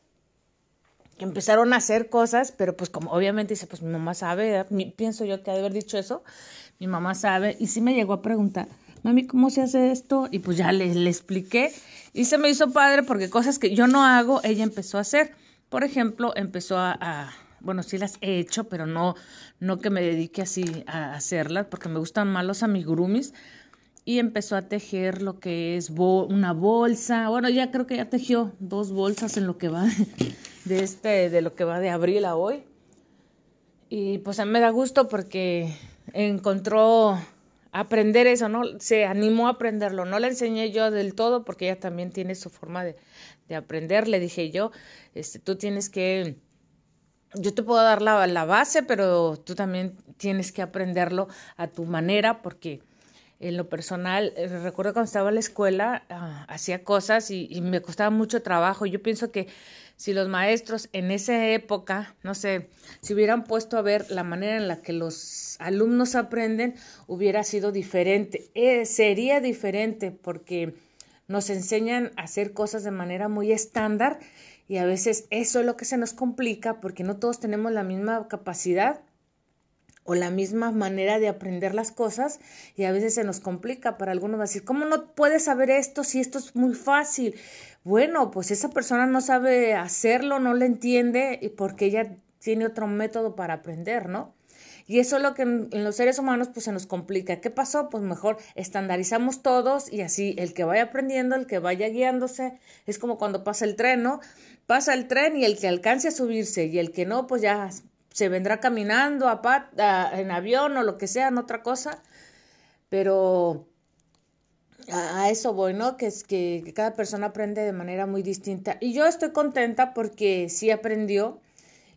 que empezaron a hacer cosas, pero pues como obviamente dice, pues mi mamá sabe, pienso yo que ha de haber dicho eso, mi mamá sabe, y sí me llegó a preguntar, mami, ¿cómo se hace esto? Y pues ya le, expliqué, y se me hizo padre porque cosas que yo no hago, ella empezó a hacer. Por ejemplo, empezó a, a bueno, sí las he hecho, pero no, no que me dedique así a hacerlas, porque me gustan más los amigurumis, y empezó a tejer lo que es una bolsa. Bueno, ya creo que ya tejió dos bolsas en lo que va de este, de lo que va de abril a hoy. Y pues a mí me da gusto porque encontró aprender eso, ¿no? Se animó a aprenderlo. No le enseñé yo del todo porque ella también tiene su forma de, de aprender. Le dije yo, este, tú tienes que, yo te puedo dar la, la base, pero tú también tienes que aprenderlo a tu manera porque en lo personal, eh, recuerdo cuando estaba en la escuela, ah, hacía cosas y, y, me costaba mucho trabajo. Yo pienso que si los maestros en esa época, no sé, si hubieran puesto a ver la manera en la que los alumnos aprenden, hubiera sido diferente. Eh, sería diferente porque nos enseñan a hacer cosas de manera muy estándar y a veces eso es lo que se nos complica porque no todos tenemos la misma capacidad o la misma manera de aprender las cosas y a veces se nos complica. Para algunos decir, ¿cómo no puedes saber esto si esto es muy fácil? Bueno, pues esa persona no sabe hacerlo, no lo entiende y porque ella tiene otro método para aprender, ¿no? Y eso es lo que en, los seres humanos pues se nos complica. ¿Qué pasó? Pues mejor estandarizamos todos y así el que vaya aprendiendo, el que vaya guiándose, es como cuando pasa el tren, ¿no? Pasa el tren y el que alcance a subirse y el que no, pues ya se vendrá caminando a en avión o lo que sea, en otra cosa, pero a, eso voy, ¿no? Que es que, cada persona aprende de manera muy distinta. Y yo estoy contenta porque sí aprendió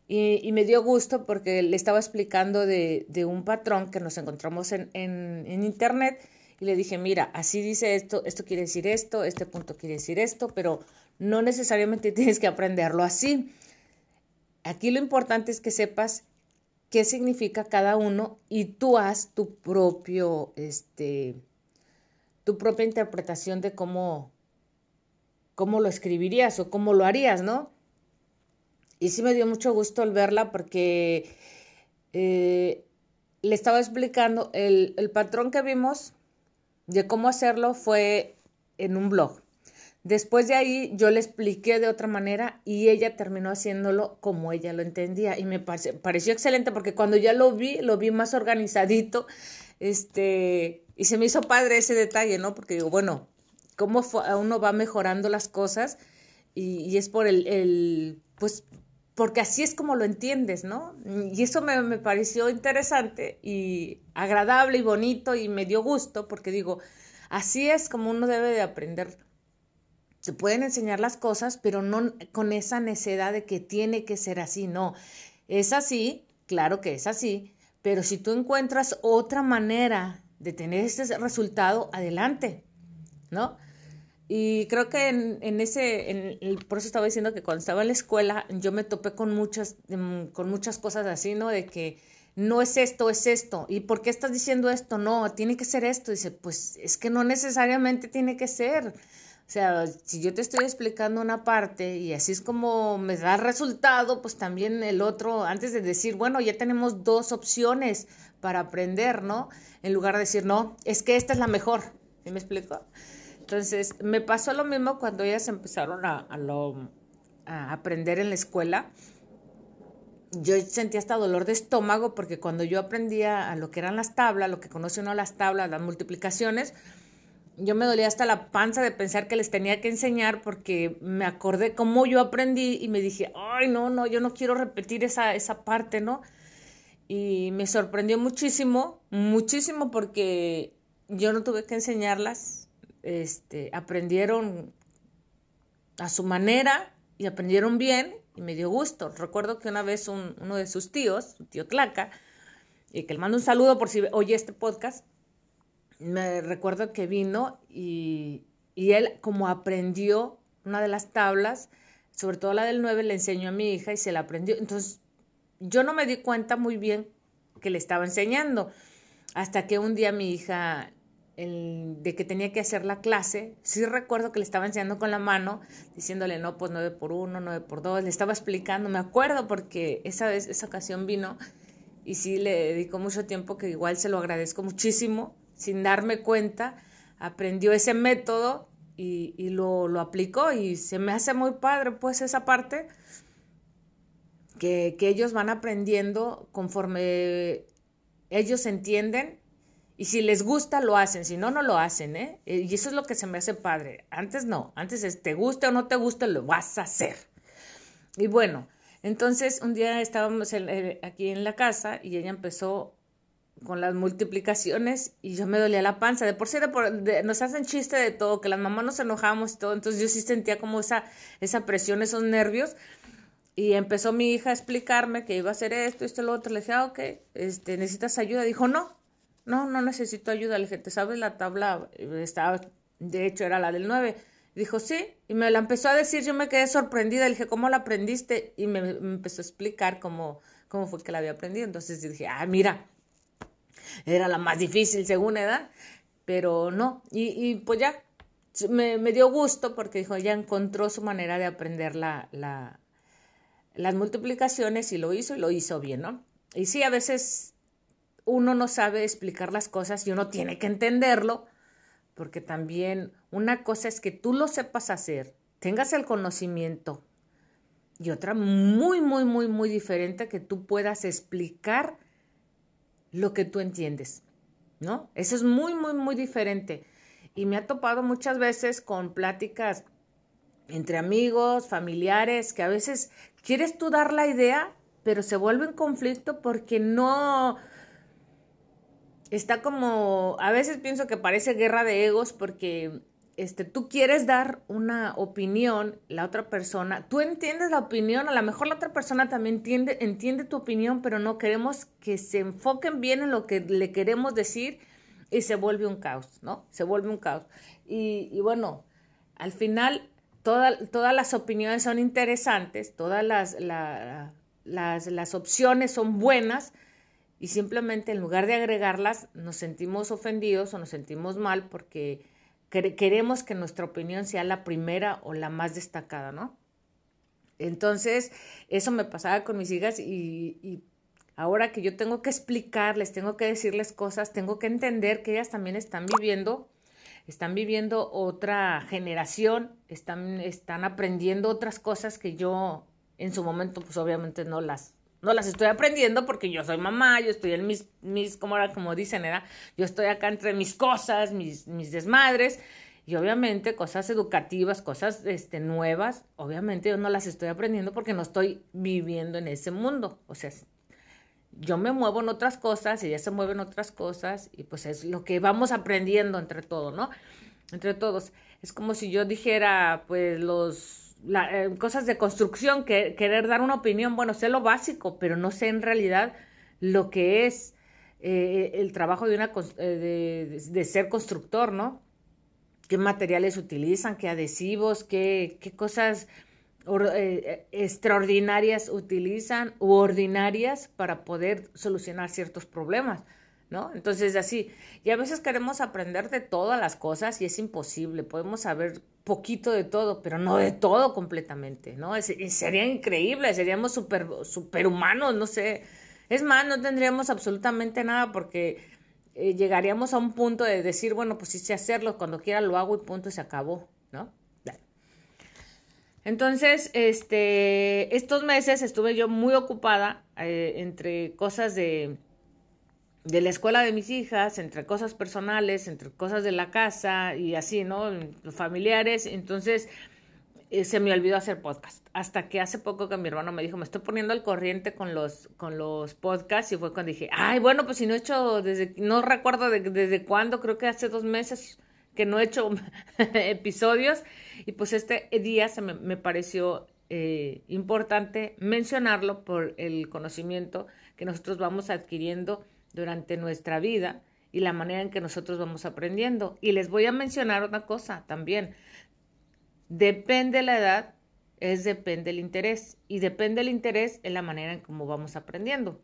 y, me dio gusto porque le estaba explicando de, un patrón que nos encontramos en, en, en internet y le dije, mira, así dice esto, esto quiere decir esto, este punto quiere decir esto, pero no necesariamente tienes que aprenderlo así. Aquí lo importante es que sepas qué significa cada uno y tú haz tu propio, este, tu propia interpretación de cómo, cómo lo escribirías o cómo lo harías, ¿no? Y sí me dio mucho gusto al verla porque eh, le estaba explicando el, el patrón que vimos de cómo hacerlo fue en un blog. Después de ahí yo le expliqué de otra manera y ella terminó haciéndolo como ella lo entendía y me pareció excelente porque cuando ya lo vi, lo vi más organizadito, este, y se me hizo padre ese detalle, ¿no? Porque digo, bueno, cómo uno va mejorando las cosas y, y es por el, el, pues, porque así es como lo entiendes, ¿no? Y eso me, me pareció interesante y agradable y bonito y me dio gusto porque digo, así es como uno debe de aprender se pueden enseñar las cosas, pero no con esa necedad de que tiene que ser así, no. Es así, claro que es así, pero si tú encuentras otra manera de tener este resultado, adelante, ¿no? Y creo que en, en ese, en, por eso estaba diciendo que cuando estaba en la escuela, yo me topé con muchas, em, con muchas cosas así, ¿no? De que no es esto, es esto. ¿Y por qué estás diciendo esto? No, tiene que ser esto. Dice, pues es que no necesariamente tiene que ser. O sea, si yo te estoy explicando una parte y así es como me da resultado, pues también el otro, antes de decir, bueno, ya tenemos dos opciones para aprender, ¿no? En lugar de decir, no, es que esta es la mejor. ¿Sí me explico? Entonces, me pasó lo mismo cuando ellas empezaron a, a aprender en la escuela. Yo sentía hasta dolor de estómago porque cuando yo aprendía a lo que eran las tablas, lo que conoce uno las tablas, las multiplicaciones, yo me dolía hasta la panza de pensar que les tenía que enseñar porque me acordé cómo yo aprendí y me dije, ay, no, no, yo no quiero repetir esa, esa parte, ¿no? Y me sorprendió muchísimo, muchísimo porque yo no tuve que enseñarlas, este, aprendieron a su manera y aprendieron bien y me dio gusto. Recuerdo que una vez uno de sus tíos, su tío Tlaca, y que le mando un saludo por si oye este podcast, me recuerdo que vino y, él como aprendió una de las tablas, sobre todo la del 9, le enseñó a mi hija y se la aprendió. Entonces, yo no me di cuenta muy bien que le estaba enseñando, hasta que un día mi hija, de que tenía que hacer la clase, sí recuerdo que le estaba enseñando con la mano, diciéndole, no, pues 9 por 1, 9 por 2, le estaba explicando, me acuerdo porque esa vez, esa ocasión vino y sí le dedicó mucho tiempo, que igual se lo agradezco muchísimo, sin darme cuenta, aprendió ese método y, lo, lo, aplicó y se me hace muy padre pues esa parte que, que ellos van aprendiendo conforme ellos entienden y si les gusta lo hacen, si no, no lo hacen, ¿eh? Y eso es lo que se me hace padre. Antes no, antes es te guste o no te guste, lo vas a hacer. Y bueno, entonces un día estábamos eh, aquí en la casa y ella empezó con las multiplicaciones y yo me dolía la panza. De por sí nos hacen chiste de todo, que las mamás nos enojamos y todo, entonces yo sí sentía como esa, esa presión, esos nervios. Y empezó mi hija a explicarme que iba a hacer esto, esto, lo otro. Le dije, ah, ok, este, ¿necesitas ayuda? Dijo, no, no, no necesito ayuda. Le dije, ¿te sabes la tabla? Estaba, de hecho, era la del 9. Dijo, sí, y me la empezó a decir, yo me quedé sorprendida, le dije, ¿cómo la aprendiste? Y me, me empezó a explicar cómo, cómo fue que la había aprendido. Entonces dije, ah, mira, era la más difícil según edad, pero no, y, y pues ya me, me, dio gusto porque dijo, ya encontró su manera de aprender la, la, las multiplicaciones y lo hizo y lo hizo bien, ¿no? Y sí, a veces uno no sabe explicar las cosas y uno tiene que entenderlo, porque también una cosa es que tú lo sepas hacer, tengas el conocimiento, y otra muy, muy, muy, muy diferente que tú puedas explicar lo que tú entiendes, ¿no? Eso es muy, muy, muy diferente. Y me ha topado muchas veces con pláticas entre amigos, familiares, que a veces quieres tú dar la idea, pero se vuelve en conflicto porque no está como, a veces pienso que parece guerra de egos porque este, tú quieres dar una opinión, la otra persona, tú entiendes la opinión, a lo mejor la otra persona también entiende, tu opinión, pero no queremos que se enfoquen bien en lo que le queremos decir y se vuelve un caos, ¿no? Se vuelve un caos. Y, bueno, al final todas las opiniones son interesantes, todas las, las, las opciones son buenas, y simplemente en lugar de agregarlas nos sentimos ofendidos o nos sentimos mal porque queremos que nuestra opinión sea la primera o la más destacada, ¿no? Entonces, eso me pasaba con mis hijas y, ahora que yo tengo que explicarles, tengo que decirles cosas, tengo que entender que ellas también están viviendo, están viviendo otra generación, están, están aprendiendo otras cosas que yo en su momento, pues obviamente no las, no las estoy aprendiendo porque yo soy mamá, yo estoy en mis, mis como, como dicen, era, yo estoy acá entre mis cosas, mis, mis desmadres, y obviamente cosas educativas, cosas este, nuevas, obviamente yo no las estoy aprendiendo porque no estoy viviendo en ese mundo. O sea, yo me muevo en otras cosas, ella se mueve en otras cosas, y pues es lo que vamos aprendiendo entre todos, ¿no? Entre todos. Es como si yo dijera, pues, los eh, cosas de construcción, que, querer dar una opinión, bueno, sé lo básico, pero no sé en realidad lo que es eh, el trabajo de, una, eh, de, ser constructor, ¿no? ¿Qué materiales utilizan? ¿Qué adhesivos? ¿Qué, qué cosas extraordinarias utilizan u ordinarias para poder solucionar ciertos problemas? ¿No? Entonces, así, y a veces queremos aprender de todas las cosas y es imposible, podemos saber poquito de todo, pero no de todo completamente, ¿no? Sería increíble, seríamos super, superhumanos, no sé. Es más, no tendríamos absolutamente nada porque eh, llegaríamos a un punto de decir, bueno, pues sí sé hacerlo, cuando quiera lo hago y punto, se acabó, ¿no? Entonces, este, estos meses estuve yo muy ocupada eh, entre cosas de, de la escuela de mis hijas, entre cosas personales, entre cosas de la casa y así, ¿no? Familiares. Entonces, eh, se me olvidó hacer podcast. Hasta que hace poco que mi hermano me dijo, me estoy poniendo al corriente con los, con los podcasts y fue cuando dije, ay, bueno, pues si no he hecho desde, no recuerdo desde cuándo, creo que hace dos meses que no he hecho episodios y pues este día se me, me pareció eh, importante mencionarlo por el conocimiento que nosotros vamos adquiriendo durante nuestra vida y la manera en que nosotros vamos aprendiendo. Y les voy a mencionar una cosa también. Depende la edad, es depende el interés. Y depende el interés en la manera en cómo vamos aprendiendo.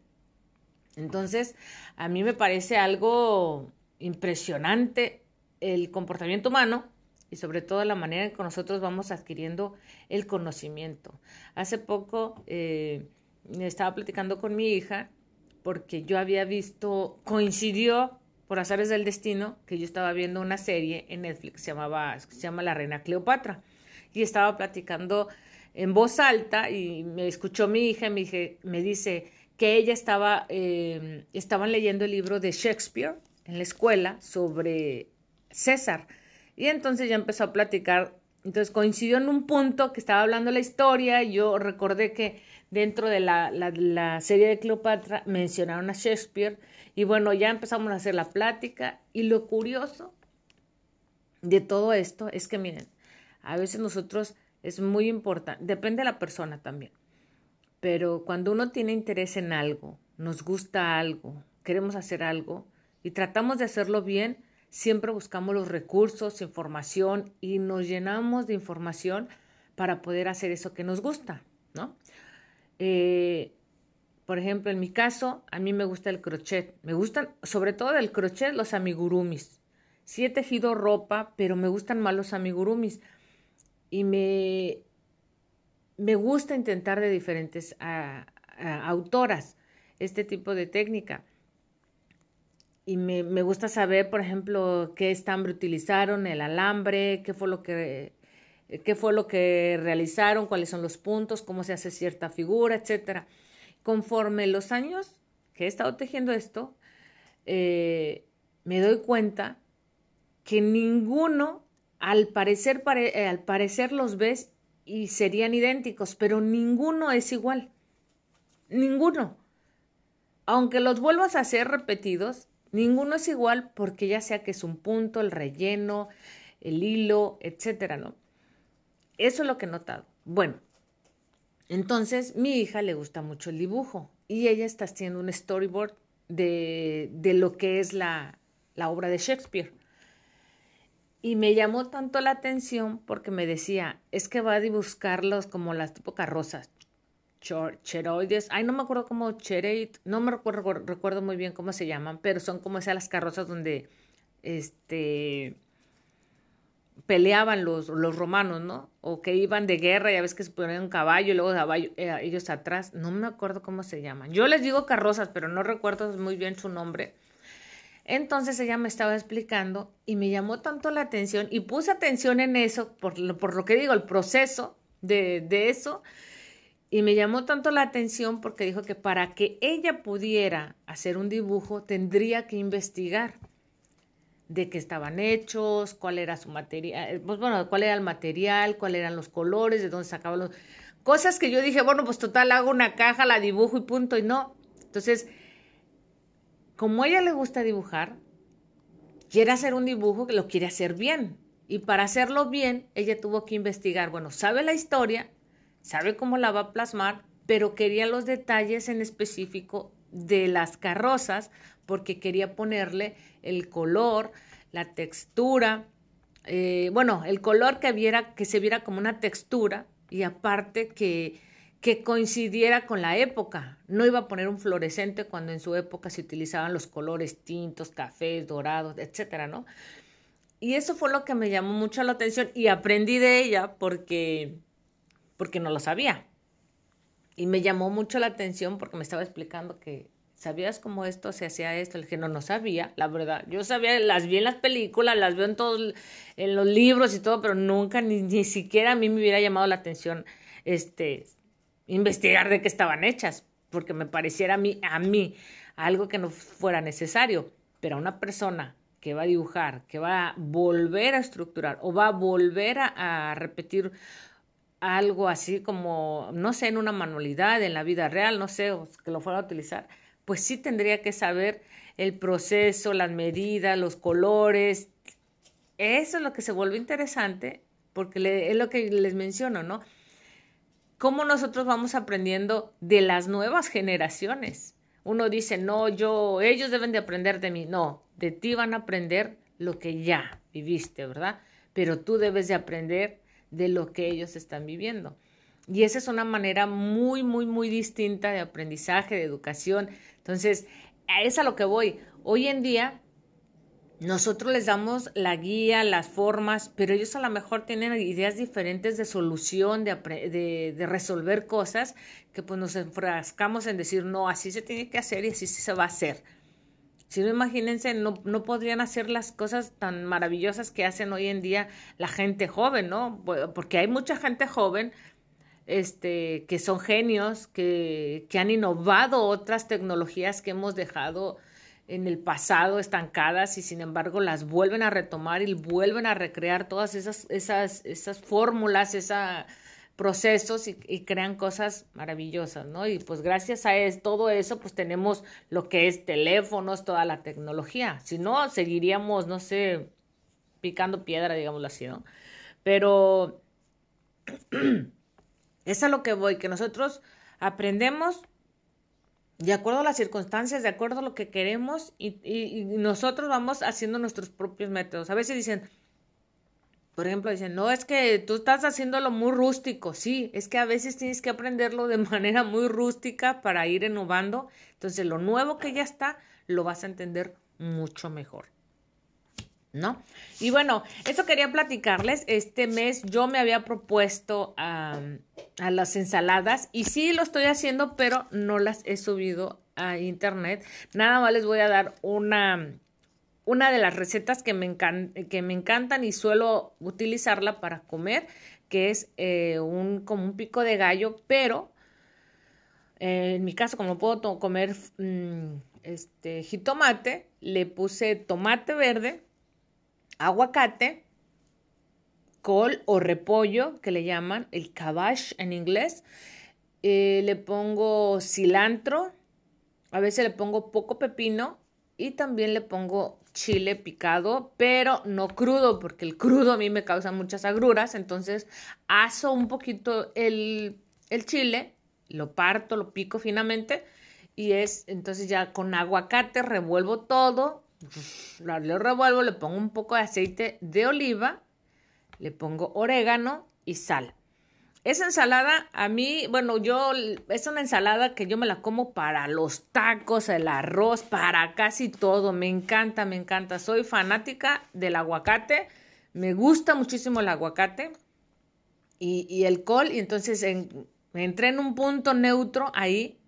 Entonces, a mí me parece algo impresionante el comportamiento humano y sobre todo la manera en que nosotros vamos adquiriendo el conocimiento. Hace poco eh, estaba platicando con mi hija porque yo había visto, coincidió por azares del destino que yo estaba viendo una serie en Netflix se, llamaba, se llama La Reina Cleopatra y estaba platicando en voz alta y me escuchó mi hija me dice que ella estaba, eh, estaban leyendo el libro de Shakespeare en la escuela sobre César. Y entonces ya empezó a platicar. Entonces coincidió en un punto que estaba hablando la historia. Y yo recordé que dentro de la, la, serie de Cleopatra mencionaron a Shakespeare. Y bueno, ya empezamos a hacer la plática. Y lo curioso de todo esto es que, miren, a veces nosotros es muy importante, depende de la persona también. Pero cuando uno tiene interés en algo, nos gusta algo, queremos hacer algo y tratamos de hacerlo bien, siempre buscamos los recursos, información y nos llenamos de información para poder hacer eso que nos gusta, ¿no? Eh, por ejemplo, en mi caso, a mí me gusta el crochet. Me gustan, sobre todo del crochet, los amigurumis. Sí he tejido ropa, pero me gustan más los amigurumis. Y me, me gusta intentar de diferentes autoras este tipo de técnica y me, me, gusta saber, por ejemplo, qué estambre utilizaron, el alambre, qué fue lo que qué fue lo que realizaron, cuáles son los puntos, cómo se hace cierta figura, etcétera. Conforme los años que he estado tejiendo esto, eh, me doy cuenta que ninguno, al parecer, eh, al parecer los ves y serían idénticos, pero ninguno es igual. Ninguno. Aunque los vuelvas a hacer repetidos, Ninguno es igual porque ya sea que es un punto, el relleno, el hilo, etcétera, ¿no? Eso es lo que he notado. Bueno, entonces mi hija le gusta mucho el dibujo y ella está haciendo un storyboard de, de lo que es la, la obra de Shakespeare. Y me llamó tanto la atención porque me decía, es que va a dibujarlos como las tipo carrozas cheroides, ay, no me acuerdo cómo chereit, no me recuerdo, recuerdo muy bien cómo se llaman, pero son como esas las carrozas donde este peleaban los, los romanos, ¿no? O que iban de guerra, ya ves que se ponían un caballo y luego caballo, eh, ellos atrás, no me acuerdo cómo se llaman. Yo les digo carrozas, pero no recuerdo muy bien su nombre. Entonces ella me estaba explicando y me llamó tanto la atención y puse atención en eso, por lo, por lo que digo, el proceso de, de eso, y me llamó tanto la atención porque dijo que para que ella pudiera hacer un dibujo tendría que investigar de qué estaban hechos, cuál era su material, eh, pues bueno, cuál era el material, cuáles eran los colores, de dónde sacaban los... Cosas que yo dije, bueno, pues total, hago una caja, la dibujo y punto, y no. Entonces, como a ella le gusta dibujar, quiere hacer un dibujo que lo quiere hacer bien. Y para hacerlo bien, ella tuvo que investigar, bueno, sabe la historia, sabe cómo la va a plasmar, pero quería los detalles en específico de las carrozas porque quería ponerle el color, la textura, eh, bueno, el color que viera, que se viera como una textura y aparte que, que coincidiera con la época. No iba a poner un fluorescente cuando en su época se utilizaban los colores tintos, cafés, dorados, etcétera, ¿no? Y eso fue lo que me llamó mucho la atención y aprendí de ella porque, porque no lo sabía. Y me llamó mucho la atención porque me estaba explicando que ¿sabías cómo esto se hacía esto? Le dije, no, no sabía, la verdad. Yo sabía, las vi en las películas, las veo en todos, en los libros y todo, pero nunca, ni, ni siquiera a mí me hubiera llamado la atención, este, investigar de qué estaban hechas, porque me pareciera a mí, a mí, algo que no fuera necesario. Pero a una persona que va a dibujar, que va a volver a estructurar o va a volver a, a repetir algo así como, no sé, en una manualidad, en la vida real, no sé, que lo fuera a utilizar, pues sí tendría que saber el proceso, las medidas, los colores. Eso es lo que se vuelve interesante, porque es lo que les menciono, ¿no? Cómo nosotros vamos aprendiendo de las nuevas generaciones. Uno dice, no, yo, ellos deben de aprender de mí. No, de ti van a aprender lo que ya viviste, ¿verdad? Pero tú debes de aprender de lo que ellos están viviendo. Y esa es una manera muy, muy, muy distinta de aprendizaje, de educación. Entonces, es a lo que voy. Hoy en día, nosotros les damos la guía, las formas, pero ellos a lo mejor tienen ideas diferentes de solución, de, resolver cosas, que pues nos enfrascamos en decir, no, así se tiene que hacer y así se va a hacer. Si no, imagínense, no, no podrían hacer las cosas tan maravillosas que hacen hoy en día la gente joven, ¿no? Porque hay mucha gente joven este, que son genios, que, que han innovado otras tecnologías que hemos dejado en el pasado estancadas y sin embargo las vuelven a retomar y vuelven a recrear todas esas, esas, esas fórmulas, esos procesos y, crean cosas maravillosas, ¿no? Y pues gracias a todo eso, pues tenemos lo que es teléfonos, toda la tecnología. Si no, seguiríamos, no sé, picando piedra, digámoslo así, ¿no? Pero Es a lo que voy, que nosotros aprendemos de acuerdo a las circunstancias, de acuerdo a lo que queremos y, y, nosotros vamos haciendo nuestros propios métodos. A veces dicen, por ejemplo, dicen, no, es que tú estás haciéndolo muy rústico. Sí, es que a veces tienes que aprenderlo de manera muy rústica para ir innovando. Entonces, lo nuevo que ya está, lo vas a entender mucho mejor. ¿No? Y bueno, eso quería platicarles. Este mes yo me había propuesto a, las ensaladas y sí lo estoy haciendo, pero no las he subido a internet. Nada más les voy a dar una, una de las recetas que me, encan que me encantan y suelo utilizarla para comer, que es eh, un, como un pico de gallo, pero eh, en mi caso, como puedo comer mmm, este jitomate, le puse tomate verde aguacate, col o repollo, que le llaman el cabbage en inglés. Eh, le pongo cilantro, a veces le pongo poco pepino y también le pongo chile picado, pero no crudo, porque el crudo a mí me causa muchas agruras. Entonces, aso un poquito el, el chile, lo parto, lo pico finamente y es entonces ya con aguacate revuelvo todo lo revuelvo, le pongo un poco de aceite de oliva, le pongo orégano y sal. Esa ensalada, a mí, bueno, yo, es una ensalada que yo me la como para los tacos, el arroz, para casi todo. Me encanta, me encanta. Soy fanática del aguacate. Me gusta muchísimo el aguacate y, el col. Y entonces en, entré en un punto neutro ahí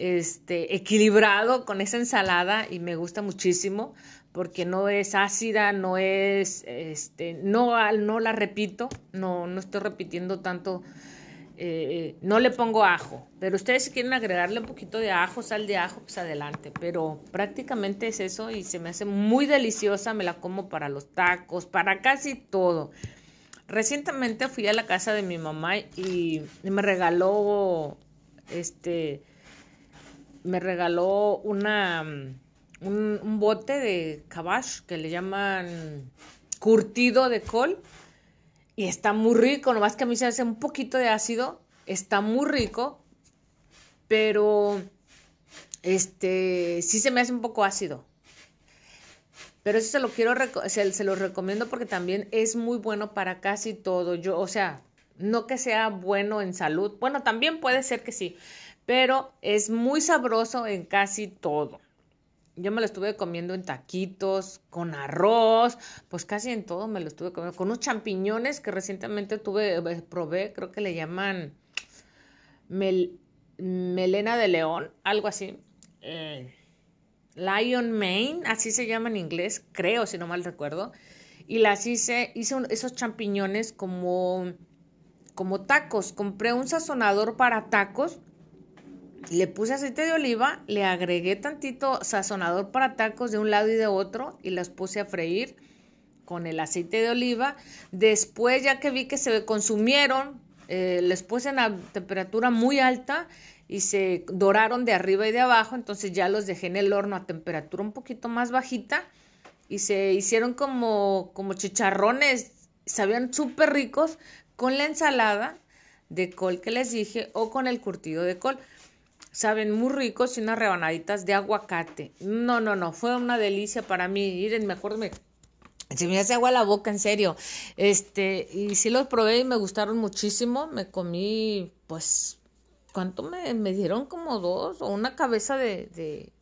este, equilibrado con esa ensalada y me gusta muchísimo porque no es ácida, no es, este, no, no la repito, no, no estoy repitiendo tanto, eh, no le pongo ajo, pero ustedes si quieren agregarle un poquito de ajo, sal de ajo, pues adelante, pero prácticamente es eso y se me hace muy deliciosa, me la como para los tacos, para casi todo. Recientemente fui a la casa de mi mamá y me regaló este me regaló una, un, un bote de cabash que le llaman curtido de col y está muy rico, nomás que a mí se hace un poquito de ácido, está muy rico, pero este sí se me hace un poco ácido. Pero eso se lo quiero se lo recomiendo porque también es muy bueno para casi todo. Yo, o sea, No que sea bueno en salud. Bueno, también puede ser que sí, pero es muy sabroso en casi todo. Yo me lo estuve comiendo en taquitos, con arroz, pues casi en todo me lo estuve comiendo, con unos champiñones que recientemente tuve, eh, probé, creo que le llaman melena de león, algo así. Eh, Lion Mane, así se llama en inglés, creo, si no mal recuerdo. Y las hice, hice esos champiñones como, como tacos. Compré un sazonador para tacos le puse aceite de oliva, le agregué tantito sazonador para tacos de un lado y de otro y las puse a freír con el aceite de oliva. Después, ya que vi que se consumieron, eh, les puse en la temperatura muy alta y se doraron de arriba y de abajo, entonces ya los dejé en el horno a temperatura un poquito más bajita y se hicieron como, como chicharrones, sabían súper ricos con la ensalada de col que les dije o con el curtido de col. Saben muy ricos y unas rebanaditas de aguacate. No, no, no, fue una delicia para mí. Miren, me acuerdo, me, se me hace agua la boca, en serio. Este, y sí los probé y me gustaron muchísimo. Me comí, pues, ¿cuánto me, me dieron? Como dos o una cabeza de, de,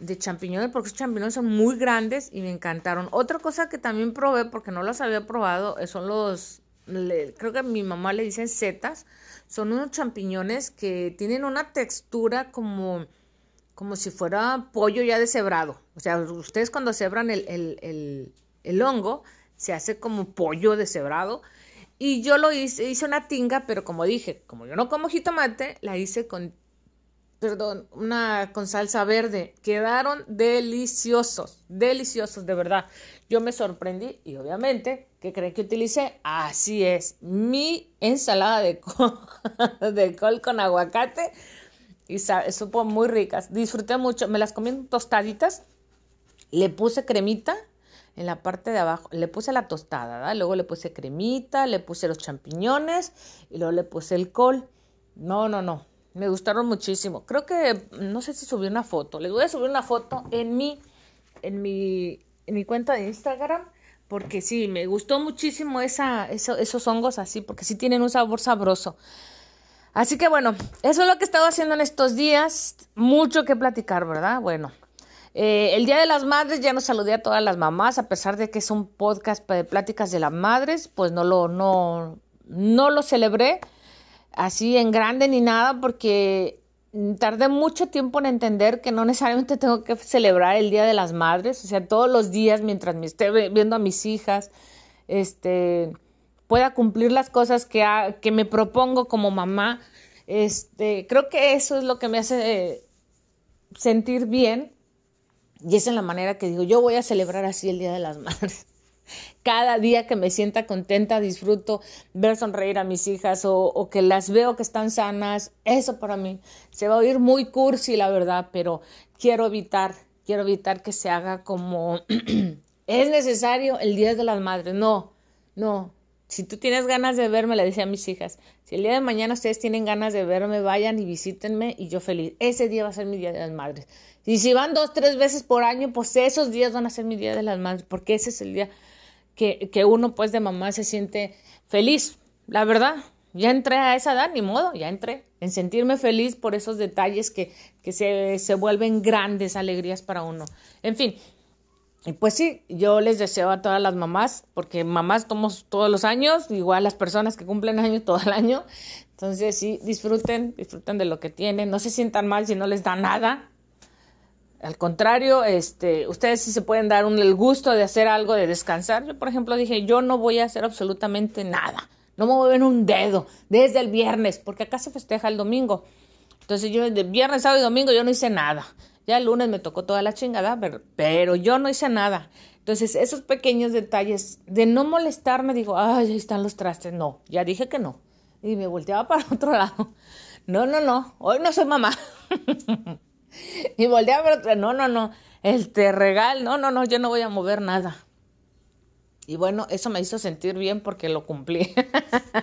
de champiñones, porque esos champiñones son muy grandes y me encantaron. Otra cosa que también probé, porque no las había probado, son los, creo que a mi mamá le dicen setas son unos champiñones que tienen una textura como, como si fuera pollo ya deshebrado. O sea, ustedes cuando cebran el, el, el, hongo, se hace como pollo deshebrado. Y yo lo hice, hice una tinga, pero como dije, como yo no como jitomate, la hice con, perdón, una con salsa verde. Quedaron deliciosos, deliciosos, de verdad. Yo me sorprendí y obviamente ¿Qué creen que utilicé? Así es, mi ensalada de col, de col con aguacate y supo muy ricas. Disfruté mucho, me las comí tostaditas, le puse cremita en la parte de abajo, le puse la tostada, luego le puse cremita, le puse los champiñones y luego le puse el col. No, no, no, me gustaron muchísimo. Creo que, no sé si subí una foto, les voy a subir una foto en mi, en mi, mi cuenta de Instagram porque sí, me gustó muchísimo esa, esos hongos así, porque sí tienen un sabor sabroso. Así que bueno, eso es lo que he estado haciendo en estos días. Mucho que platicar, ¿verdad? Bueno, eh, el Día de las Madres ya nos saludé a todas las mamás, a pesar de que es un podcast de pláticas de las madres, pues no lo, no, no lo celebré así en grande ni nada, porque tardé mucho tiempo en entender que no necesariamente tengo que celebrar el Día de las Madres, o sea, todos los días mientras me esté viendo a mis hijas, este, pueda cumplir las cosas que, que me propongo como mamá. Este, creo que eso es lo que me hace eh, sentir bien y esa es la manera que digo, yo voy a celebrar así el Día de las Madres. Cada día que me sienta contenta, disfruto ver sonreír a mis hijas o, que las veo que están sanas. Eso para mí se va a oír muy cursi, la verdad, pero quiero evitar, quiero evitar que se haga como es necesario el Día de las Madres. No, no. Si tú tienes ganas de verme, le decía a mis hijas, si el día de mañana ustedes tienen ganas de verme, vayan y visítenme y yo feliz. Ese día va a ser mi Día de las Madres. Y si van dos, tres veces por año, pues esos días van a ser mi Día de las Madres, porque ese es el día que, uno pues de mamá se siente feliz. La verdad, ya entré a esa edad, ni modo, ya entré en sentirme feliz por esos detalles que, que se, se vuelven grandes alegrías para uno. En fin, y pues sí, yo les deseo a todas las mamás, porque mamás somos todos los años, igual las personas que cumplen años todo el año. Entonces sí, disfruten, disfruten de lo que tienen, no se sientan mal si no les da nada, al contrario, este, ustedes sí se pueden dar el gusto de hacer algo, de descansar. Yo, por ejemplo, dije, yo no voy a hacer absolutamente nada. No me ver un dedo desde el viernes, porque acá se festeja el domingo. Entonces yo de viernes, sábado y domingo yo no hice nada. Ya el lunes me tocó toda la chingada, pero, pero yo no hice nada. Entonces esos pequeños detalles de no molestarme, digo, ay, ahí están los trastes. No, ya dije que no. Y me volteaba para otro lado. No, no, no, hoy no soy mamá. y volteaba pero no, no, no, el te regal, no, no, no, yo no voy a mover nada. Y bueno, eso me hizo sentir bien porque lo cumplí.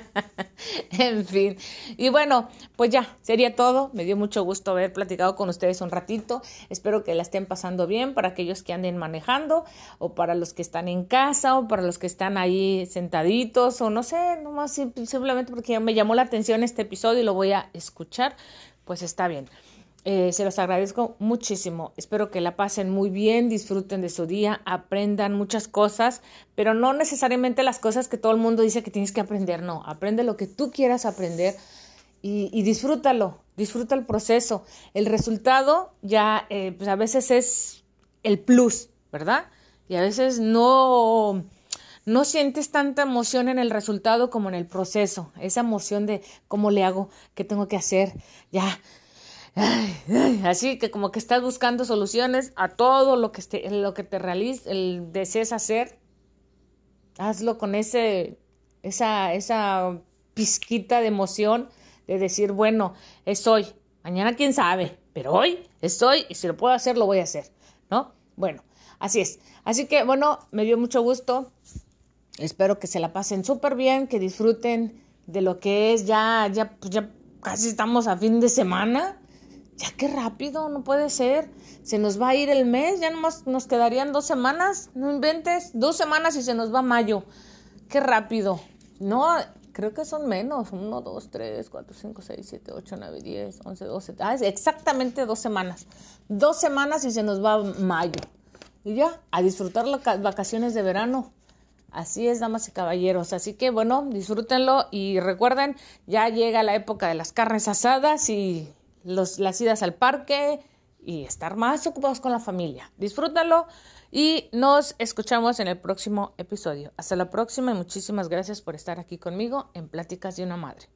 en fin. Y bueno, pues ya, sería todo. Me dio mucho gusto haber platicado con ustedes un ratito. Espero que la estén pasando bien para aquellos que anden manejando o para los que están en casa o para los que están ahí sentaditos o no sé, nomás simplemente porque me llamó la atención este episodio y lo voy a escuchar, pues está bien. Eh, se los agradezco muchísimo. Espero que la pasen muy bien, disfruten de su día, aprendan muchas cosas, pero no necesariamente las cosas que todo el mundo dice que tienes que aprender. No, aprende lo que tú quieras aprender y, disfrútalo, disfruta el proceso. El resultado ya, eh, pues a veces es el plus, ¿verdad? Y a veces no no sientes tanta emoción en el resultado como en el proceso, esa emoción de cómo le hago, qué tengo que hacer, ya, así que como que estás buscando soluciones a todo lo que, esté, lo que te el desees hacer, hazlo con ese, esa, esa pizquita de emoción de decir, bueno, es hoy, mañana quién sabe, pero hoy es hoy y si lo puedo hacer, lo voy a hacer, ¿no? Bueno, así es. Así que, bueno, me dio mucho gusto. Espero que se la pasen súper bien, que disfruten de lo que es ya, ya, pues ya casi estamos a fin de semana ya qué rápido, no puede ser. Se nos va a ir el mes, ya nomás nos quedarían dos semanas, no inventes, dos semanas y se nos va mayo. Qué rápido. No, creo que son menos. Uno, dos, tres, cuatro, cinco, seis, siete, ocho, nueve, diez, once, doce. Ah, es exactamente dos semanas. Dos semanas y se nos va mayo. Y ya, a disfrutar las vacaciones de verano. Así es, damas y caballeros. Así que bueno, disfrútenlo y recuerden, ya llega la época de las carnes asadas y los, las idas al parque y estar más ocupados con la familia. Disfrútalo y nos escuchamos en el próximo episodio. Hasta la próxima y muchísimas gracias por estar aquí conmigo en Pláticas de una Madre.